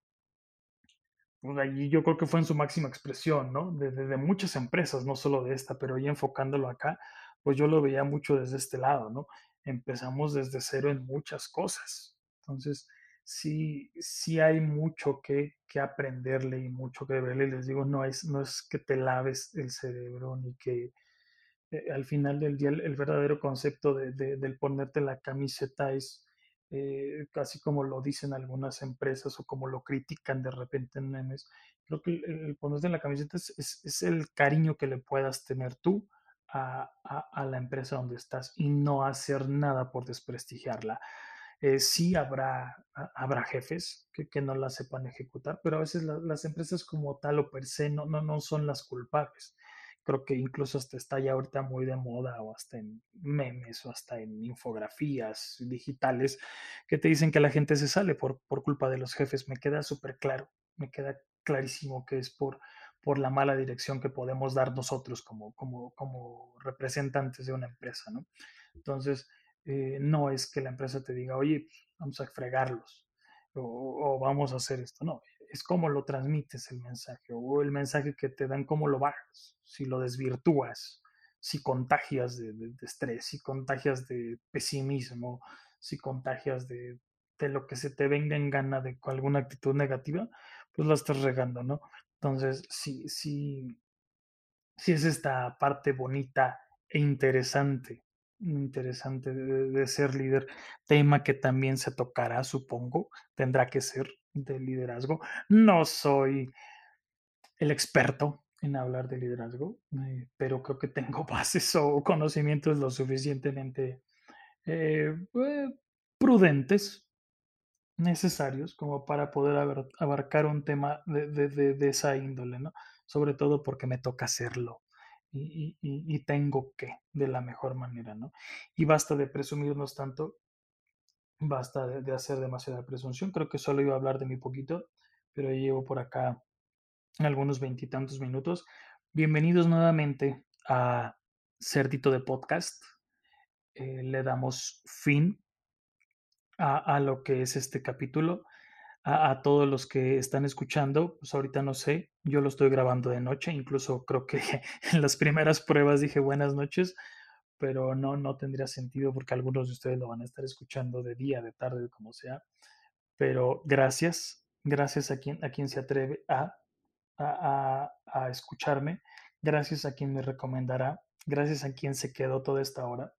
pues allí yo creo que fue en su máxima expresión, ¿no? De, de, de, muchas empresas, no solo de esta, pero ya enfocándolo acá, pues yo lo veía mucho desde este lado, ¿no? Empezamos desde cero en muchas cosas. Entonces, sí, sí hay mucho que, que aprenderle y mucho que verle. Les digo, no es, no es que te laves el cerebro ni que eh, al final del día el, verdadero concepto de, de, del ponerte la camiseta es eh, casi como lo dicen algunas empresas o como lo critican de repente en memes. Creo que el, ponerte la camiseta es, es, el cariño que le puedas tener tú a, a, la empresa donde estás y no hacer nada por desprestigiarla. Eh, sí habrá, habrá jefes que, que, no la sepan ejecutar, pero a veces la, las empresas como tal o per se no, no, no son las culpables creo que incluso hasta está ya ahorita muy de moda o hasta en memes o hasta en infografías digitales que te dicen que la gente se sale por, por culpa de los jefes. Me queda súper claro, me queda clarísimo que es por, por la mala dirección que podemos dar nosotros como, como, como representantes de una empresa, ¿no? Entonces, eh, no es que la empresa te diga, oye, vamos a fregarlos o, o, vamos a hacer esto. No, es cómo lo transmites el mensaje o el mensaje que te dan, cómo lo bajas, si lo desvirtúas, si contagias de, estrés, si contagias de pesimismo, si contagias de, de, lo que se te venga en gana de alguna actitud negativa, pues la estás regando, ¿no? Entonces, sí, sí, sí es esta parte bonita e interesante, interesante de, de, ser líder, tema que también se tocará, supongo, tendrá que ser de liderazgo. No soy el experto en hablar de liderazgo, eh, pero creo que tengo bases o conocimientos lo suficientemente eh, eh, prudentes, necesarios, como para poder abarcar un tema de, de, de, de, esa índole, ¿no? Sobre todo porque me toca hacerlo. Y, y, y, tengo que, de la mejor manera, ¿no? Y basta de presumirnos tanto basta de, hacer demasiada presunción. Creo que solo iba a hablar de mi poquito, pero llevo por acá algunos veintitantos minutos. Bienvenidos nuevamente a Cerdito de Podcast. Eh, le damos fin a, a, lo que es este capítulo. A, a, todos los que están escuchando, pues ahorita no sé, yo lo estoy grabando de noche, incluso creo que en las primeras pruebas dije buenas noches, pero no, no tendría sentido porque algunos de ustedes lo van a estar escuchando de día, de tarde, como sea. Pero gracias, gracias a quien, a quien se atreve a, a, a, escucharme, gracias a quien me recomendará, gracias a quien se quedó toda esta hora.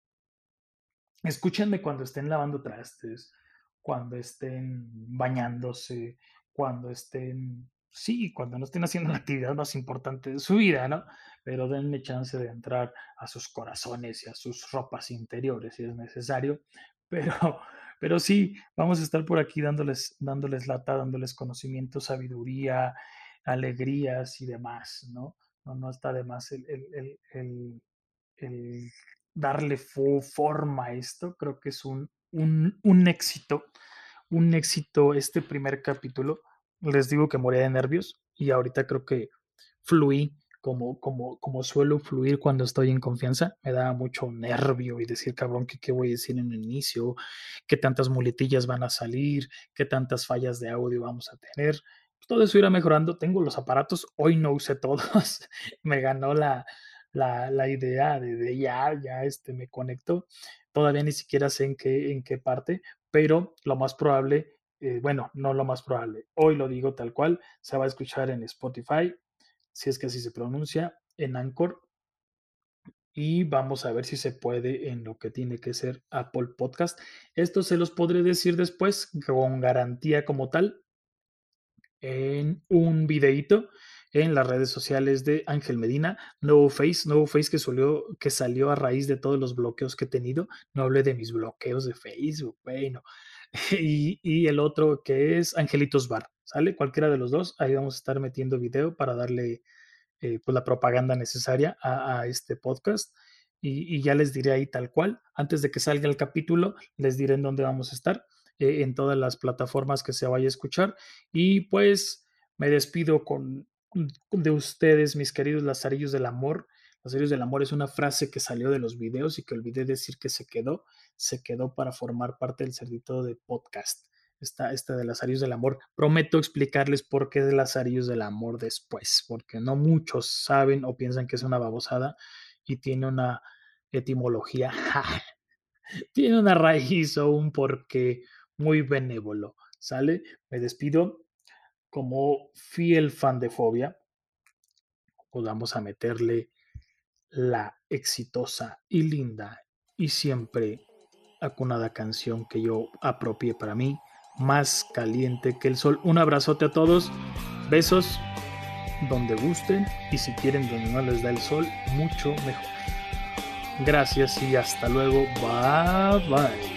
Escúchenme cuando estén lavando trastes, cuando estén bañándose, cuando estén sí, cuando no estén haciendo la actividad más importante de su vida, ¿no? Pero denme chance de entrar a sus corazones y a sus ropas interiores si es necesario. Pero, pero sí, vamos a estar por aquí dándoles, dándoles lata, dándoles conocimiento, sabiduría, alegrías y demás, ¿no? No, no está de más el, el, el, el darle forma a esto. Creo que es un, un, un éxito, un éxito este primer capítulo les digo que moría de nervios y ahorita creo que fluí como, como, como suelo fluir cuando estoy en confianza. Me da mucho nervio y decir, cabrón, ¿qué, qué voy a decir en el inicio? ¿Qué tantas muletillas van a salir? ¿Qué tantas fallas de audio vamos a tener? Todo eso irá mejorando. Tengo los aparatos, hoy no usé todos. me ganó la, la, la idea de, de, ya, ya este, me conecto. Todavía ni siquiera sé en qué, en qué parte, pero lo más probable eh, bueno, no lo más probable, hoy lo digo tal cual, se va a escuchar en Spotify, si es que así se pronuncia, en Anchor, y vamos a ver si se puede en lo que tiene que ser Apple Podcast. Esto se los podré decir después con garantía como tal en un videíto en las redes sociales de Ángel Medina, Nuevo Face, Nuevo Face que, solió, que salió a raíz de todos los bloqueos que he tenido. No hablé de mis bloqueos de Facebook, bueno, y, el otro que es Angelitos Bar, ¿sale? Cualquiera de los dos, ahí vamos a estar metiendo video para darle eh, pues la propaganda necesaria a, este podcast. Y, y, ya les diré ahí tal cual, antes de que salga el capítulo, les diré en dónde vamos a estar, eh, en todas las plataformas que se vaya a escuchar. Y pues me despido con de ustedes, mis queridos lazarillos del amor. Lazarillos del amor es una frase que salió de los videos y que olvidé decir que se quedó se quedó para formar parte del cerdito de podcast. Esta, esta de Lazarillos del Amor. Prometo explicarles por qué de Lazarillos del Amor después, porque no muchos saben o piensan que es una babosada y tiene una etimología, tiene una raíz o un porqué muy benévolo. ¿Sale? Me despido como fiel fan de Fobia. Pues vamos a meterle la exitosa y linda y siempre acunada canción que yo apropié para mí, más caliente que el sol. Un abrazote a todos, besos donde gusten y si quieren donde no les da el sol, mucho mejor. Gracias y hasta luego. Bye bye.